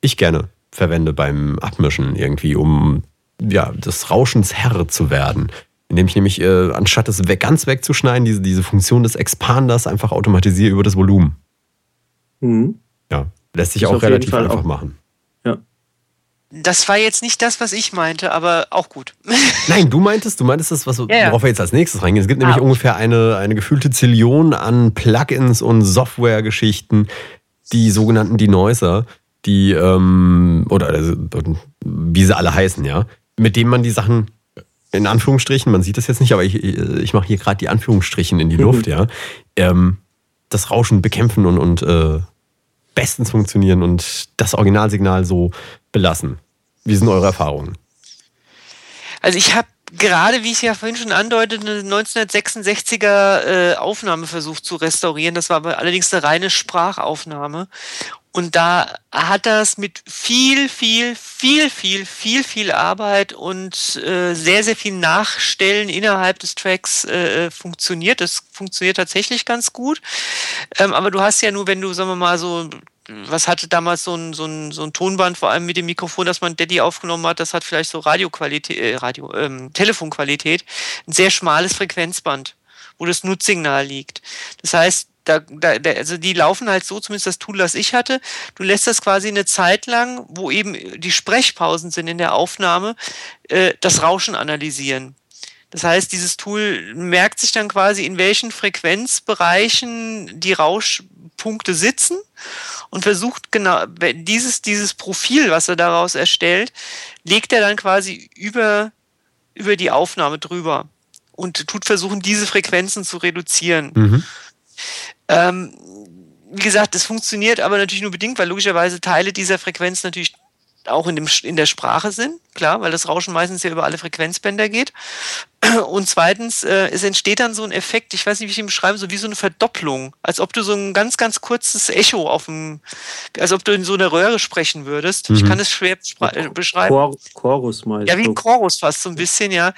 ich gerne verwende beim Abmischen irgendwie, um ja, des Rauschens Herr zu werden. Indem ich nämlich, äh, anstatt es weg, ganz wegzuschneiden, diese, diese Funktion des Expanders einfach automatisiere über das Volumen. Mhm. Ja, lässt sich Ist auch relativ einfach auch- machen. Das war jetzt nicht das, was ich meinte, aber auch gut. Nein, du meintest, du meintest das, was, Ja, ja. worauf wir jetzt als nächstes reingehen. Es gibt nämlich Ah, okay. ungefähr eine, eine gefühlte Zillion an Plugins und Software-Geschichten, die sogenannten Denoiser, die, ähm, oder also, wie sie alle heißen, ja, mit denen man die Sachen in Anführungsstrichen, man sieht das jetzt nicht, aber ich, ich mache hier gerade die Anführungsstrichen in die Luft, ja, ähm, das Rauschen bekämpfen und, und äh, bestens funktionieren und das Originalsignal so belassen. Wie sind eure Erfahrungen? Also ich habe gerade, wie ich ja vorhin schon andeutete, eine 1966er äh, Aufnahme versucht zu restaurieren. Das war aber allerdings eine reine Sprachaufnahme. Und da hat das mit viel, viel, viel, viel, viel, viel Arbeit und äh, sehr, sehr viel Nachstellen innerhalb des Tracks äh, funktioniert. Das funktioniert tatsächlich ganz gut. Ähm, aber du hast ja nur, wenn du, sagen wir mal, so was hatte damals so ein, so, ein, so ein Tonband, vor allem mit dem Mikrofon, das man Daddy aufgenommen hat, das hat vielleicht so Radioqualität, äh, Radio, ähm, Telefonqualität, ein sehr schmales Frequenzband, wo das Nutzsignal liegt. Das heißt, da, da, also die laufen halt so, zumindest das Tool, das ich hatte. Du lässt das quasi eine Zeit lang, wo eben die Sprechpausen sind in der Aufnahme, äh, das Rauschen analysieren. Das heißt, dieses Tool merkt sich dann quasi, in welchen Frequenzbereichen die Rauschpunkte sitzen und versucht genau dieses, dieses Profil, was er daraus erstellt, legt er dann quasi über, über die Aufnahme drüber und tut versuchen, diese Frequenzen zu reduzieren. Mhm. Ähm, wie gesagt, das funktioniert aber natürlich nur bedingt, weil logischerweise Teile dieser Frequenz natürlich auch in, dem, in der Sprache sind, klar, weil das Rauschen meistens ja über alle Frequenzbänder geht. Und zweitens, äh, es entsteht dann so ein Effekt, ich weiß nicht, wie ich ihn beschreibe, so wie so eine Verdopplung, als ob du so ein ganz, ganz kurzes Echo auf dem, als ob du in so einer Röhre sprechen würdest. Mhm. Ich kann es schwer äh, beschreiben. Chor Chorus mal. Ja, wie ein Chorus fast so ein bisschen, ja.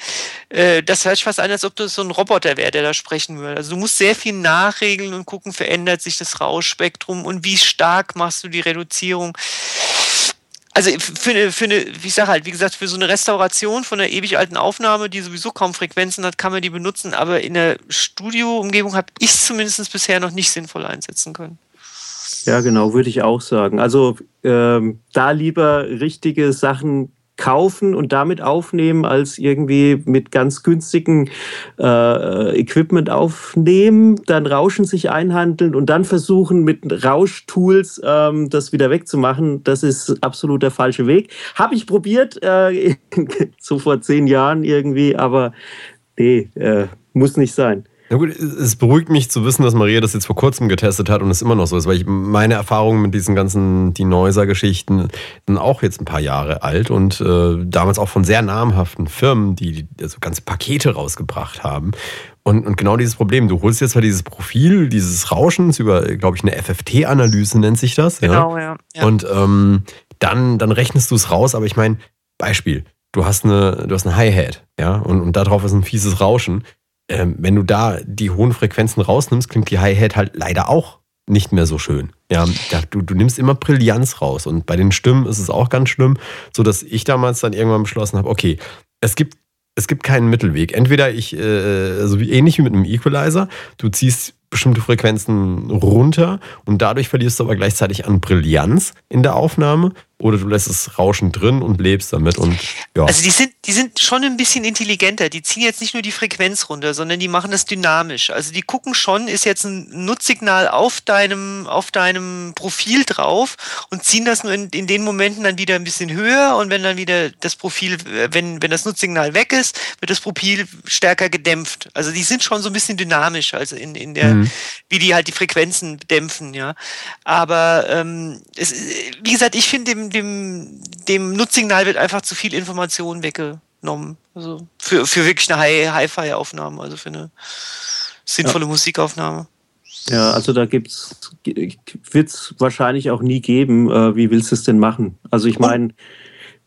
Äh, das hört sich fast an, als ob du so ein Roboter wäre, der da sprechen würde. Also du musst sehr viel nachregeln und gucken, verändert sich das Rauschspektrum und wie stark machst du die Reduzierung also für eine, für eine, ich sage halt, wie gesagt, für so eine Restauration von einer ewig alten Aufnahme, die sowieso kaum Frequenzen hat, kann man die benutzen, aber in der Studioumgebung habe ich es zumindest bisher noch nicht sinnvoll einsetzen können. Ja, genau, würde ich auch sagen. Also ähm, da lieber richtige Sachen kaufen und damit aufnehmen, als irgendwie mit ganz günstigen äh, Equipment aufnehmen, dann Rauschen sich einhandeln und dann versuchen mit Rauschtools ähm, das wieder wegzumachen. Das ist absolut der falsche Weg. Habe ich probiert, äh, so vor zehn Jahren irgendwie, aber nee, äh, muss nicht sein. Na gut, es beruhigt mich zu wissen, dass Maria das jetzt vor kurzem getestet hat und es immer noch so ist, weil ich meine Erfahrungen mit diesen ganzen die Noiser-Geschichten sind auch jetzt ein paar Jahre alt und äh, damals auch von sehr namhaften Firmen, die also ganze Pakete rausgebracht haben. Und, und genau dieses Problem, du holst jetzt mal dieses Profil dieses Rauschens über, glaube ich, eine FFT-Analyse nennt sich das. Genau, ja. ja. Und ähm, dann, dann rechnest du es raus, aber ich meine, Beispiel, du hast eine, du hast eine Hi-Hat, ja, und, und darauf ist ein fieses Rauschen ähm, wenn du da die hohen Frequenzen rausnimmst, klingt die Hi-Hat halt leider auch nicht mehr so schön. Ja, du, du nimmst immer Brillanz raus. Und bei den Stimmen ist es auch ganz schlimm, so dass ich damals dann irgendwann beschlossen habe, okay, es gibt, es gibt keinen Mittelweg. Entweder ich, äh, also ähnlich wie mit einem Equalizer, du ziehst bestimmte Frequenzen runter und dadurch verlierst du aber gleichzeitig an Brillanz in der Aufnahme oder du lässt es rauschen drin und lebst damit und ja. Also die sind, die sind schon ein bisschen intelligenter. Die ziehen jetzt nicht nur die Frequenz runter, sondern die machen das dynamisch. Also die gucken schon, ist jetzt ein Nutzsignal auf deinem, auf deinem Profil drauf und ziehen das nur in, in den Momenten dann wieder ein bisschen höher und wenn dann wieder das Profil, wenn, wenn das Nutzsignal weg ist, wird das Profil stärker gedämpft. Also die sind schon so ein bisschen dynamisch, also in, in der, mhm. wie die halt die Frequenzen dämpfen, ja. Aber ähm, es, wie gesagt, ich finde dem, dem, dem Nutzsignal wird einfach zu viel Information weggenommen. Also für, für wirklich eine Hi-Fi-Aufnahme, also für eine sinnvolle ja. Musikaufnahme. Ja, also da gibt's wird es wahrscheinlich auch nie geben. Äh, wie willst du es denn machen? Also ich meine, äh,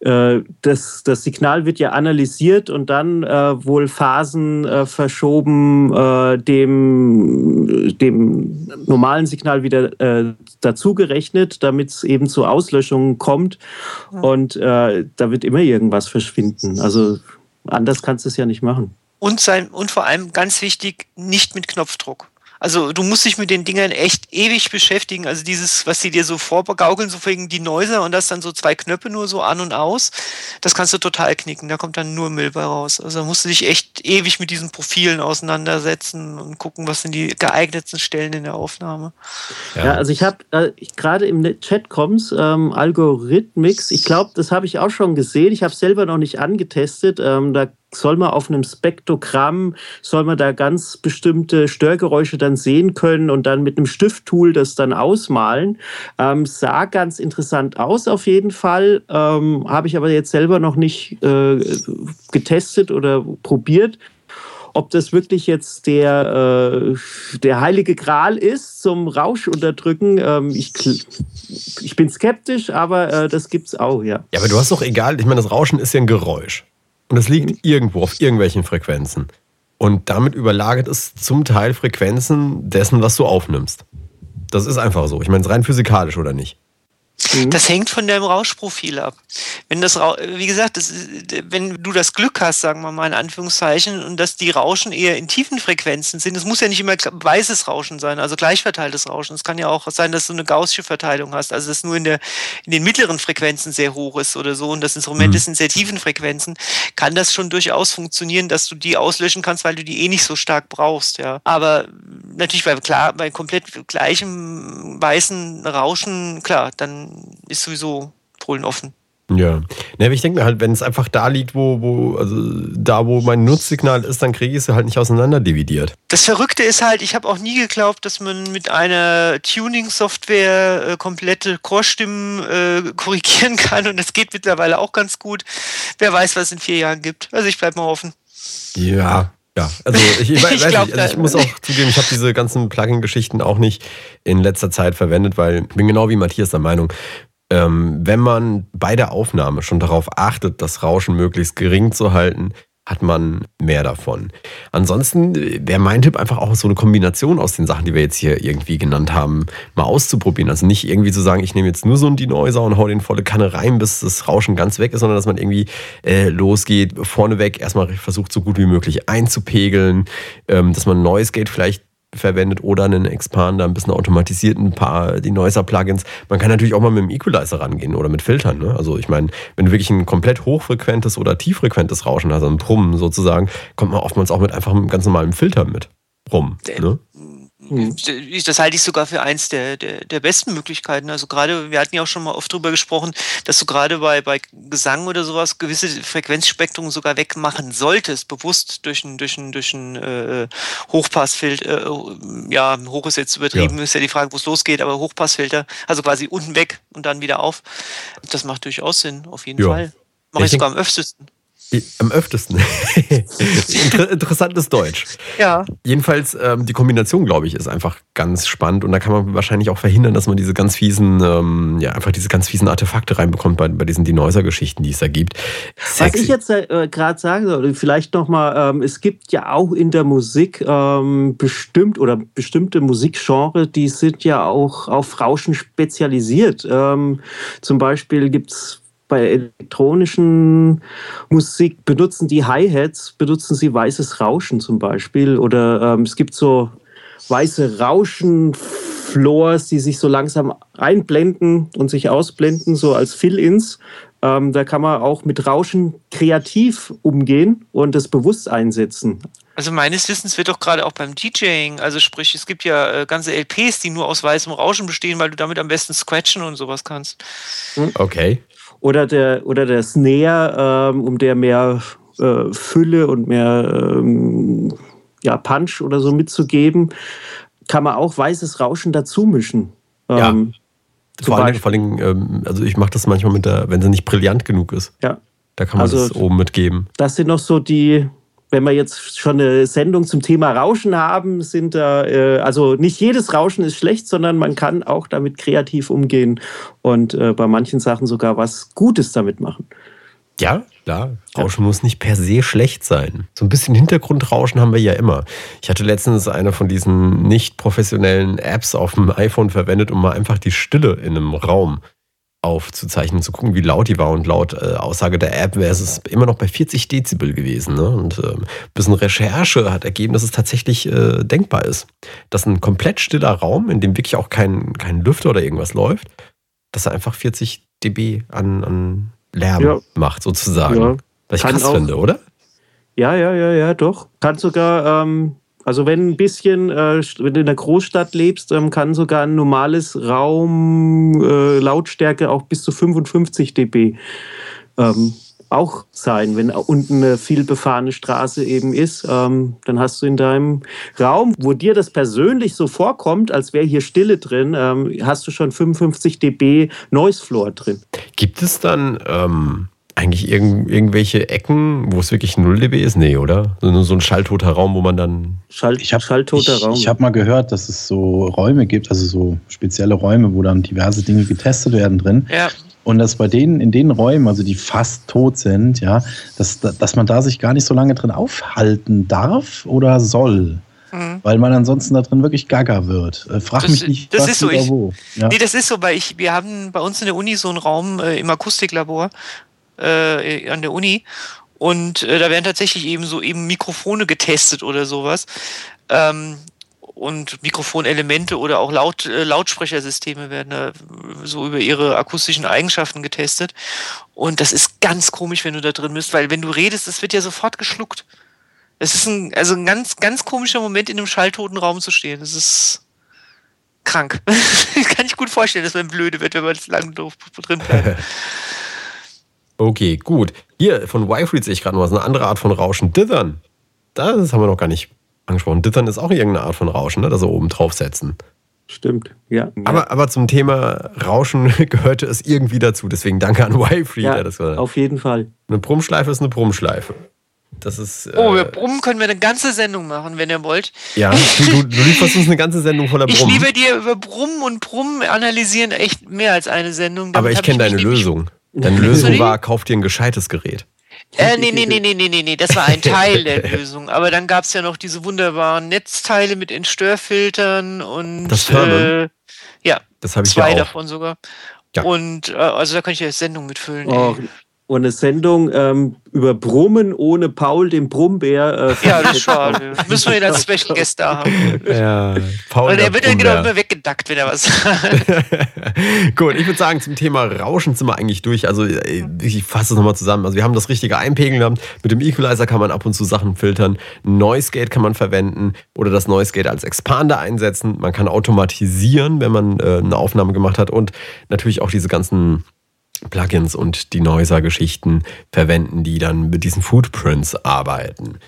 das, das Signal wird ja analysiert und dann äh, wohl Phasen äh, verschoben, äh, dem, dem normalen Signal wieder äh, dazugerechnet, damit es eben zu Auslöschungen kommt. Und äh, da wird immer irgendwas verschwinden. Also anders kannst du es ja nicht machen. Und, sein, und vor allem ganz wichtig, nicht mit Knopfdruck. Also du musst dich mit den Dingern echt ewig beschäftigen. Also dieses, was sie dir so vorgaukeln, so wegen die Neuser und das dann so zwei Knöpfe nur so an und aus, das kannst du total knicken. Da kommt dann nur Müll bei raus. Also musst du dich echt ewig mit diesen Profilen auseinandersetzen und gucken, was sind die geeignetsten Stellen in der Aufnahme. Ja, ja also ich habe äh, gerade im Chat kommt's ähm, Algorithmix. Ich glaube, das habe ich auch schon gesehen. Ich habe selber noch nicht angetestet. Ähm, da soll man auf einem Spektrogramm, soll man da ganz bestimmte Störgeräusche dann sehen können und dann mit einem Stifttool das dann ausmalen. Ähm, sah ganz interessant aus auf jeden Fall, ähm, habe ich aber jetzt selber noch nicht äh, getestet oder probiert. ob das wirklich jetzt der, äh, der heilige Gral ist zum Rauschunterdrücken. Ähm, ich, ich bin skeptisch, aber äh, das es auch, ja. Ja, aber du hast doch egal, ich meine, das Rauschen ist ja ein Geräusch. Und es liegt mhm. irgendwo auf irgendwelchen Frequenzen. Und damit überlagert es zum Teil Frequenzen dessen, was du aufnimmst. Das ist einfach so. Ich meine, es rein physikalisch oder nicht. Mhm. Das hängt von deinem Rauschprofil ab. Wenn das, wie gesagt, das, wenn du das Glück hast, sagen wir mal in Anführungszeichen, und dass die Rauschen eher in tiefen Frequenzen sind, es muss ja nicht immer weißes Rauschen sein, also gleichverteiltes Rauschen. Es kann ja auch sein, dass du eine gaussische Verteilung hast, also dass es nur in, der, in den mittleren Frequenzen sehr hoch ist oder so und das Instrument mhm. ist in sehr tiefen Frequenzen, kann das schon durchaus funktionieren, dass du die auslöschen kannst, weil du die eh nicht so stark brauchst, ja. Aber natürlich bei klar, bei komplett gleichem weißen Rauschen, klar, dann ist sowieso Polen offen. Ja. ja ich denke mir halt, wenn es einfach da liegt, wo, wo, also da, wo mein Nutzsignal ist, dann kriege ich es halt nicht auseinander dividiert. Das Verrückte ist halt, ich habe auch nie geglaubt, dass man mit einer Tuning-Software äh, komplette Chorstimmen äh, korrigieren kann und das geht mittlerweile auch ganz gut. Wer weiß, was es in vier Jahren gibt. Also ich bleibe mal offen. Ja, ja, also ich, ich, weiß glaub, nicht, also ich muss auch zugeben, ich habe diese ganzen Plugin-Geschichten auch nicht in letzter Zeit verwendet, weil ich bin genau wie Matthias der Meinung, ähm, wenn man bei der Aufnahme schon darauf achtet, das Rauschen möglichst gering zu halten, hat man mehr davon. Ansonsten wäre mein Tipp einfach auch so eine Kombination aus den Sachen, die wir jetzt hier irgendwie genannt haben, mal auszuprobieren. Also nicht irgendwie zu sagen, ich nehme jetzt nur so einen Denoiser und hau den volle Kanne rein, bis das Rauschen ganz weg ist, sondern dass man irgendwie äh, losgeht, vorneweg erstmal versucht, so gut wie möglich einzupegeln, ähm, dass man Noise Gate vielleicht verwendet oder einen Expander, ein bisschen automatisiert, ein paar die Noiser-Plugins. Man kann natürlich auch mal mit dem Equalizer rangehen oder mit Filtern. Ne? Also ich meine, wenn du wirklich ein komplett hochfrequentes oder tieffrequentes Rauschen hast, also ein Brummen sozusagen, kommt man oftmals auch mit einfach einem ganz normalen Filter mit rum. Ne? Mhm. Das halte ich sogar für eins der, der, der besten Möglichkeiten. Also gerade, wir hatten ja auch schon mal oft darüber gesprochen, dass du gerade bei, bei Gesang oder sowas gewisse Frequenzspektrum sogar wegmachen solltest, bewusst durch ein, durch ein, durch ein äh, Hochpassfilter, äh, ja, hoch ist jetzt übertrieben, ja. ist ja die Frage, wo es losgeht, aber Hochpassfilter, also quasi unten weg und dann wieder auf. Das macht durchaus Sinn, auf jeden ja. Fall. Mache ich, ich sogar am öftesten. Am öftesten. Inter interessantes Deutsch. Ja. Jedenfalls, ähm, die Kombination, glaube ich, ist einfach ganz spannend und da kann man wahrscheinlich auch verhindern, dass man diese ganz fiesen, ähm, ja, einfach diese ganz fiesen Artefakte reinbekommt bei, bei diesen Denoiser-Geschichten, die es da gibt. Sexy. Was ich jetzt äh, gerade sagen soll, vielleicht nochmal, ähm, es gibt ja auch in der Musik ähm, bestimmt oder bestimmte Musikgenre, die sind ja auch auf Rauschen spezialisiert. Ähm, zum Beispiel gibt es bei elektronischen Musik benutzen die Hi-Hats, benutzen sie weißes Rauschen zum Beispiel. Oder ähm, es gibt so weiße Rauschen-Floors, die sich so langsam einblenden und sich ausblenden, so als Fill-Ins. Ähm, da kann man auch mit Rauschen kreativ umgehen und das bewusst einsetzen. Also meines Wissens wird doch gerade auch beim DJing, also sprich, es gibt ja äh, ganze LPs, die nur aus weißem Rauschen bestehen, weil du damit am besten scratchen und sowas kannst. Okay oder der, oder der Snare, ähm, um der mehr äh, Fülle und mehr ähm, ja, Punch oder so mitzugeben, kann man auch weißes Rauschen dazu mischen. Ähm, ja. Vor allem, vor allem ähm, also ich mache das manchmal mit der, wenn sie nicht brillant genug ist. Ja. Da kann man also, das oben mitgeben. Das sind noch so die, wenn wir jetzt schon eine Sendung zum Thema Rauschen haben, sind da, äh, also nicht jedes Rauschen ist schlecht, sondern man kann auch damit kreativ umgehen und äh, bei manchen Sachen sogar was Gutes damit machen. Ja, klar. Rauschen ja. muss nicht per se schlecht sein. So ein bisschen Hintergrundrauschen haben wir ja immer. Ich hatte letztens eine von diesen nicht professionellen Apps auf dem iPhone verwendet, um mal einfach die Stille in einem Raum aufzuzeichnen, zu gucken, wie laut die war. Und laut äh, Aussage der App wäre es immer noch bei 40 Dezibel gewesen. Ne? Und äh, ein bisschen Recherche hat ergeben, dass es tatsächlich äh, denkbar ist. Dass ein komplett stiller Raum, in dem wirklich auch kein, kein Lüfter oder irgendwas läuft, dass er einfach 40 dB an, an Lärm ja. macht, sozusagen. Ja. Was ich Kann krass auch. finde, oder? Ja, ja, ja, ja, doch. Kann sogar ähm, also wenn ein bisschen, äh, wenn du in der Großstadt lebst, ähm, kann sogar ein normales Raum äh, Lautstärke auch bis zu 55 dB ähm, auch sein, wenn unten eine viel befahrene Straße eben ist. Ähm, dann hast du in deinem Raum, wo dir das persönlich so vorkommt, als wäre hier Stille drin, ähm, hast du schon 55 dB Noise Floor drin. Gibt es dann ähm, eigentlich irgend, irgendwelche Ecken, wo es wirklich 0 dB ist? Nee, oder? Nur so ein schalltoter Raum, wo man dann. Schall, Ich habe schalltoter ich, Raum. ich hab mal gehört, dass es so Räume gibt, also so spezielle Räume, wo dann diverse Dinge getestet werden drin. Ja, Und dass bei denen, in den Räumen, also die fast tot sind, ja, dass, dass man da sich gar nicht so lange drin aufhalten darf oder soll. Mhm. Weil man ansonsten da drin wirklich gaga wird. Äh, Frag Das- mich nicht, das was ist so, oder ich- wo. Ja. Nee, das ist so, weil ich, wir haben bei uns in der Uni so einen Raum äh, im Akustiklabor äh, an der Uni und äh, da werden tatsächlich eben so eben Mikrofone getestet oder sowas. Ähm, und Mikrofonelemente oder auch Laut, äh, Lautsprechersysteme werden da so über ihre akustischen Eigenschaften getestet. Und das ist ganz komisch, wenn du da drin bist, weil wenn du redest, das wird ja sofort geschluckt. Es ist ein, also ein ganz, ganz komischer Moment, in einem schalltoten Raum zu stehen. Das ist krank. Kann ich gut vorstellen, dass man blöde wird, wenn man das lang doof drin bleibt. Okay, gut. Hier, von Wi-Fi sehe ich gerade noch was. Eine andere Art von Rauschen. Dithern. Das haben wir noch gar nicht angesprochen. Dithern ist auch irgendeine Art von Rauschen, ne? das wir oben draufsetzen. Stimmt, ja. Aber, aber zum Thema Rauschen gehörte es irgendwie dazu. Deswegen danke an Wi-Fi. ja, das gesagt hat. auf jeden Fall. Eine Brummschleife ist eine Brummschleife. Das ist. Äh, Oh, über Brummen können wir eine ganze Sendung machen, wenn ihr wollt. ja, du, du, lieferst uns eine ganze Sendung voller Ich Brummen. liebe dir über Brummen und Brummen analysieren echt mehr als eine Sendung. aber Damit ich hab kenne deine Lösung. Deine Lösung war, kauf dir ein gescheites Gerät. Äh, nee, nee, nee, nee, nee, nee, nee, das war ein Teil der Lösung. Aber dann gab es ja noch diese wunderbaren Netzteile mit Entstörfiltern und Das Furman? äh, ja, Das habe ich zwei ja auch. davon sogar. Ja. Und äh, also da kann ich ja Sendung mitfüllen. Oh. Und eine Sendung ähm, über Brummen ohne Paul, den Brummbär. Äh, Ja, das ist schade. Müssen wir ihn als Special Guest da haben. Ja, Paul Und der er wird dann genau immer weggedackt, wenn er was sagt. Gut, ich würde sagen, zum Thema Rauschen sind wir eigentlich durch. Also äh, ich fasse es nochmal zusammen. Also wir haben das richtige Einpegeln gehabt. Mit dem Equalizer kann man ab und zu Sachen filtern. Noise Gate kann man verwenden oder das Noise Gate als Expander einsetzen. Man kann automatisieren, wenn man äh, eine Aufnahme gemacht hat und natürlich auch diese ganzen Plugins und die Noiser-Geschichten verwenden, die dann mit diesen Footprints arbeiten.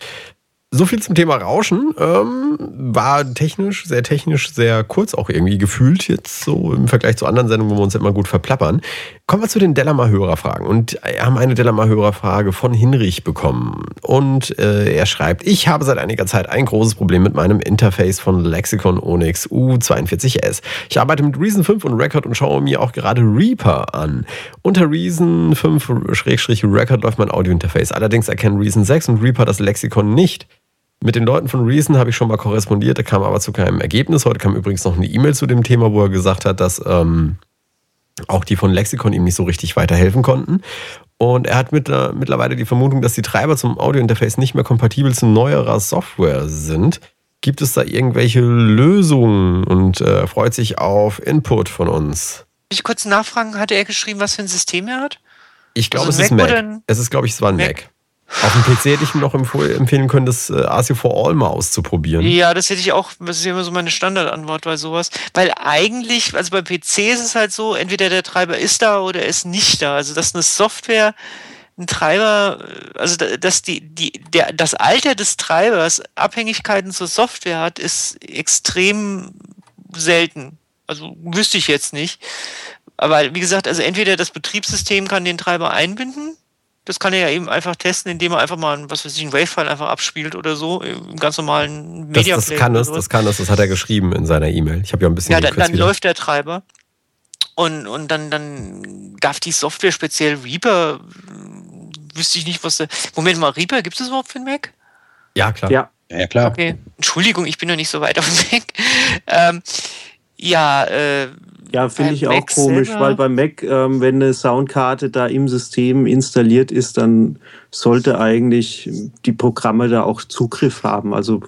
So viel zum Thema Rauschen. Ähm, war technisch, sehr technisch, sehr kurz auch irgendwie gefühlt jetzt so im Vergleich zu anderen Sendungen, wo wir uns immer gut verplappern. Kommen wir zu den Delamar-Hörerfragen. Und wir haben eine Delamar-Hörerfrage von Hinrich bekommen. Und äh, er schreibt, ich habe seit einiger Zeit ein großes Problem mit meinem Interface von Lexicon Onyx U42S. Ich arbeite mit Reason 5 und Record und schaue mir auch gerade Reaper an. Unter Reason 5-Record läuft mein Audio-Interface. Allerdings erkennen Reason 6 und Reaper das Lexikon nicht. Mit den Leuten von Reason habe ich schon mal korrespondiert, da kam aber zu keinem Ergebnis. Heute kam übrigens noch eine E-Mail zu dem Thema, wo er gesagt hat, dass ähm, auch die von Lexikon ihm nicht so richtig weiterhelfen konnten. Und er hat mit, äh, mittlerweile die Vermutung, dass die Treiber zum Audiointerface nicht mehr kompatibel zu neuerer Software sind. Gibt es da irgendwelche Lösungen und äh, freut sich auf Input von uns? Ich kurz nachfragen, hatte er geschrieben, was für ein System er hat? Ich glaube, Also es ist Mac. Mac oder ein- Es ist, glaube ich, es war ein Mac. Mac? Auf dem PC hätte ich ihm noch empfehlen können, das äh, ASIO for All mal auszuprobieren. Ja, das hätte ich auch, das ist immer so meine Standardantwort bei sowas. Weil eigentlich, also bei PC ist es halt so, entweder der Treiber ist da oder er ist nicht da. Also dass eine Software ein Treiber, äh, also da- dass die, die, der, das Alter des Treibers Abhängigkeiten zur Software hat, ist extrem selten. Also wüsste ich jetzt nicht. Aber wie gesagt, also entweder das Betriebssystem kann den Treiber einbinden, das kann er ja eben einfach testen, indem er einfach mal, ein, was weiß ich, ein Wave-File einfach abspielt oder so, im ganz normalen Das, Media das Player kann es, das kann es, das hat er geschrieben in seiner E-Mail. Ich habe ja ein bisschen Ja, dann, dann läuft der Treiber. Und, und dann, dann darf die Software speziell Reaper, wüsste ich nicht, was der. Moment mal, Reaper, gibt es das überhaupt für den Mac? Ja, klar. Ja, Ja, ja, klar. Okay. Entschuldigung, ich bin noch nicht so weit auf dem Mac. Ähm, ja, äh, ja finde ich auch Mac komisch, selber- weil beim Mac, ähm, wenn eine Soundkarte da im System installiert ist, dann sollte eigentlich die Programme da auch Zugriff haben. Also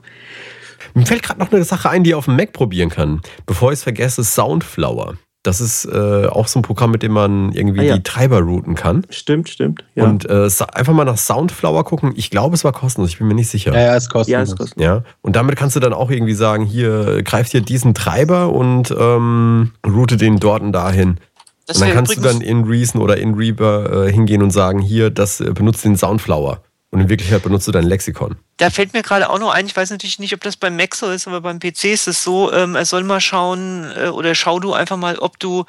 Mir fällt gerade noch eine Sache ein, die ihr auf dem Mac probieren kann. Bevor ich es vergesse, Soundflower. Das ist äh, auch so ein Programm, mit dem man irgendwie Ah, ja. die Treiber routen kann. stimmt, stimmt. Ja, Und äh, einfach mal nach Soundflower gucken. Ich glaube, es war kostenlos, ich bin mir nicht sicher. Ja, ja, es kostet. ja ist kostenlos. Ja, und damit kannst du dann auch irgendwie sagen, hier, greift hier diesen Treiber und ähm, route den dort und dahin. das und dann kannst du dann in Reason oder in Reaper äh, hingehen und sagen, hier, das äh, benutzt den Soundflower. Und in Wirklichkeit benutzt du dein Lexikon. Da fällt mir gerade auch noch ein, ich weiß natürlich nicht, ob das beim Mac so ist, aber beim PC ist es so, ähm, er soll mal schauen äh, oder schau du einfach mal, ob du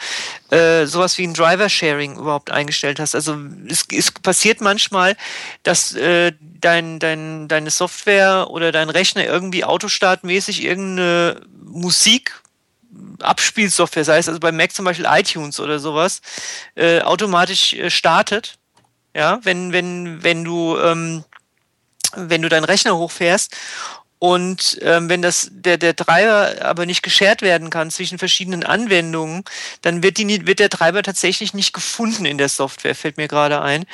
äh, sowas wie ein Driver-Sharing überhaupt eingestellt hast. Also es, es passiert manchmal, dass äh, dein, dein, deine Software oder dein Rechner irgendwie autostartmäßig irgendeine Musik Abspielsoftware, sei es also bei Mac zum Beispiel iTunes oder sowas, äh, automatisch äh, startet. Ja, wenn, wenn, wenn du, ähm, wenn du deinen Rechner hochfährst und ähm, wenn das der, der Treiber aber nicht geshared werden kann zwischen verschiedenen Anwendungen, dann wird, die, wird der Treiber tatsächlich nicht gefunden in der Software, fällt mir gerade ein.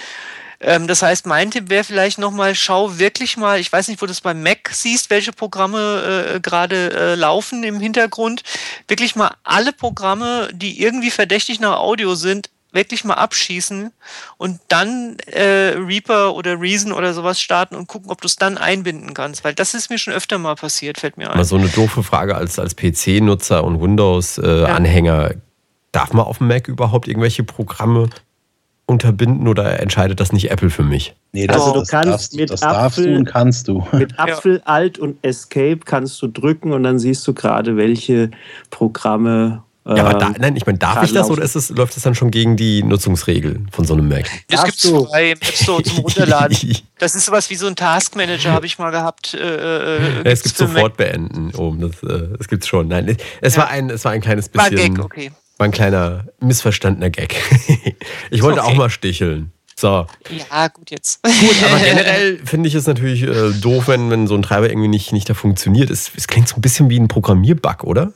Ähm, das heißt, mein Tipp wäre vielleicht nochmal, schau wirklich mal, ich weiß nicht, wo du das beim Mac siehst, welche Programme äh, gerade äh, laufen im Hintergrund, wirklich mal alle Programme, die irgendwie verdächtig nach Audio sind, wirklich mal abschießen und dann äh, Reaper oder Reason oder sowas starten und gucken, ob du es dann einbinden kannst. Weil das ist mir schon öfter mal passiert, fällt mir ein. Mal so eine doofe Frage als, als PC-Nutzer und Windows-Anhänger. Ja. Darf man auf dem Mac überhaupt irgendwelche Programme unterbinden oder entscheidet das nicht Apple für mich? Nee, das, also du das kannst darfst, mit das Apfel, und kannst du. Mit Apfel, ja. Alt und Escape kannst du drücken und dann siehst du gerade, welche Programme ja, aber da, ähm, nein, ich meine, darf ich das oder ist es, läuft das dann schon gegen die Nutzungsregeln von so einem Mac? Das gibt es frei im App Store zum Runterladen. das ist sowas wie so ein Taskmanager, habe ich mal gehabt. Äh, äh, äh es gibt sofort Mac. beenden oben. Das, äh, das gibt's schon. Nein, es, ja. war ein, es war ein kleines bisschen. War Gag, okay. War ein kleiner missverstandener Gag. ich wollte okay. auch mal sticheln. So. Ja, gut jetzt. Gut, aber generell finde ich es natürlich äh, doof, wenn, wenn so ein Treiber irgendwie nicht, nicht da funktioniert. Es, es klingt so ein bisschen wie ein Programmierbug, oder?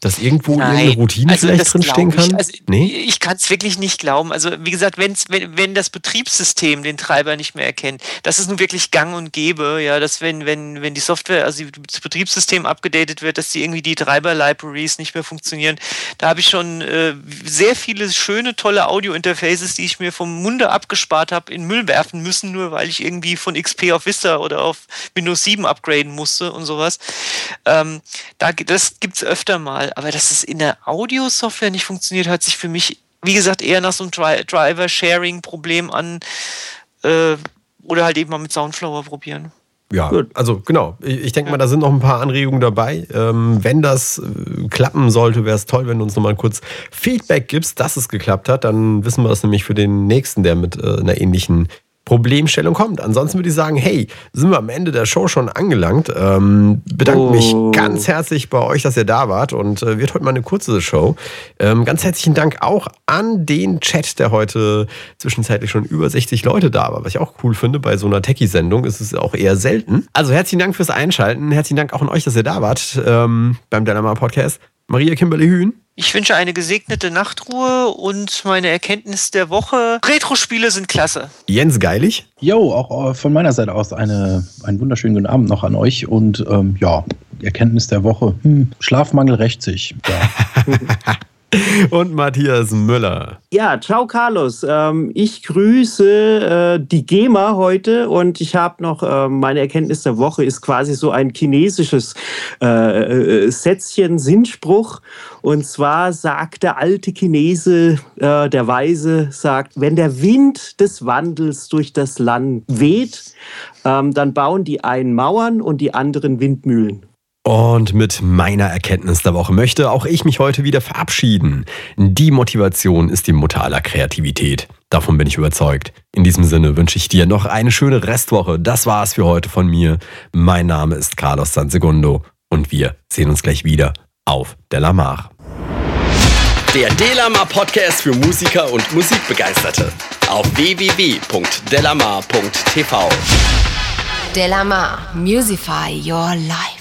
Dass irgendwo Nein. irgendeine Routine also vielleicht drinstehen kann? Also nee? Ich kann es wirklich nicht glauben. Also wie gesagt, wenn's, wenn, wenn das Betriebssystem den Treiber nicht mehr erkennt, das ist nun wirklich gang und gäbe, ja, dass wenn, wenn, wenn die Software, also das Betriebssystem abgedatet wird, dass die irgendwie die Treiber-Libraries nicht mehr funktionieren. Da habe ich schon äh, sehr viele schöne, tolle Audio-Interfaces, die ich mir vom Munde abgespart habe, in Müll werfen müssen, nur weil ich irgendwie von XP auf Vista oder auf Windows 7 upgraden musste und sowas. Ähm, da, das gibt es öfter mal aber dass es in der Audio-Software nicht funktioniert, hört sich für mich, wie gesagt, eher nach so einem Dri Driver-Sharing-Problem an. Äh, oder halt eben mal mit Soundflower probieren. Ja, also genau. Ich, denke mal, da sind noch ein paar Anregungen dabei. Ähm, wenn das äh, klappen sollte, wäre es toll, wenn du uns nochmal kurz Feedback gibst, dass es geklappt hat. Dann wissen wir das nämlich für den nächsten, der mit äh, einer ähnlichen Problemstellung kommt. Ansonsten würde ich sagen, hey, sind wir am Ende der Show schon angelangt. Ähm, bedanke oh. mich ganz herzlich bei euch, dass ihr da wart und äh, wird heute mal eine kurze Show. Ähm, ganz herzlichen Dank auch an den Chat, der heute zwischenzeitlich schon über 60 Leute da war, was ich auch cool finde. Bei so einer Techie-Sendung ist es auch eher selten. Also herzlichen Dank fürs Einschalten. Herzlichen Dank auch an euch, dass ihr da wart ähm, beim Dynama Podcast. Maria Kimberly Hühn. Ich wünsche eine gesegnete Nachtruhe und meine Erkenntnis der Woche. Retro-Spiele sind klasse. Jens Geilig. Jo, auch äh, von meiner Seite aus eine, einen wunderschönen guten Abend noch an euch. Und ähm, ja, Erkenntnis der Woche. Hm, Schlafmangel rächt sich. Ja. und Matthias Müller. Ja, ciao Carlos. Ähm, ich grüße äh, die GEMA heute und ich habe noch, äh, meine Erkenntnis der Woche ist quasi so ein chinesisches äh, äh Sätzchen, Sinnspruch. Und zwar sagt der alte Chinese, der Weise, sagt, wenn der Wind des Wandels durch das Land weht, ähm, dann bauen die einen Mauern und die anderen Windmühlen. Und mit meiner Erkenntnis der Woche möchte auch ich mich heute wieder verabschieden. Die Motivation ist die Mutter aller Kreativität. Davon bin ich überzeugt. In diesem Sinne wünsche ich dir noch eine schöne Restwoche. Das war's für heute von mir. Mein Name ist Carlos Sansegundo und wir sehen uns gleich wieder auf Delamar. Der Delamar Podcast für Musiker und Musikbegeisterte auf www.delamar.tv. Delamar, Musify Your Life.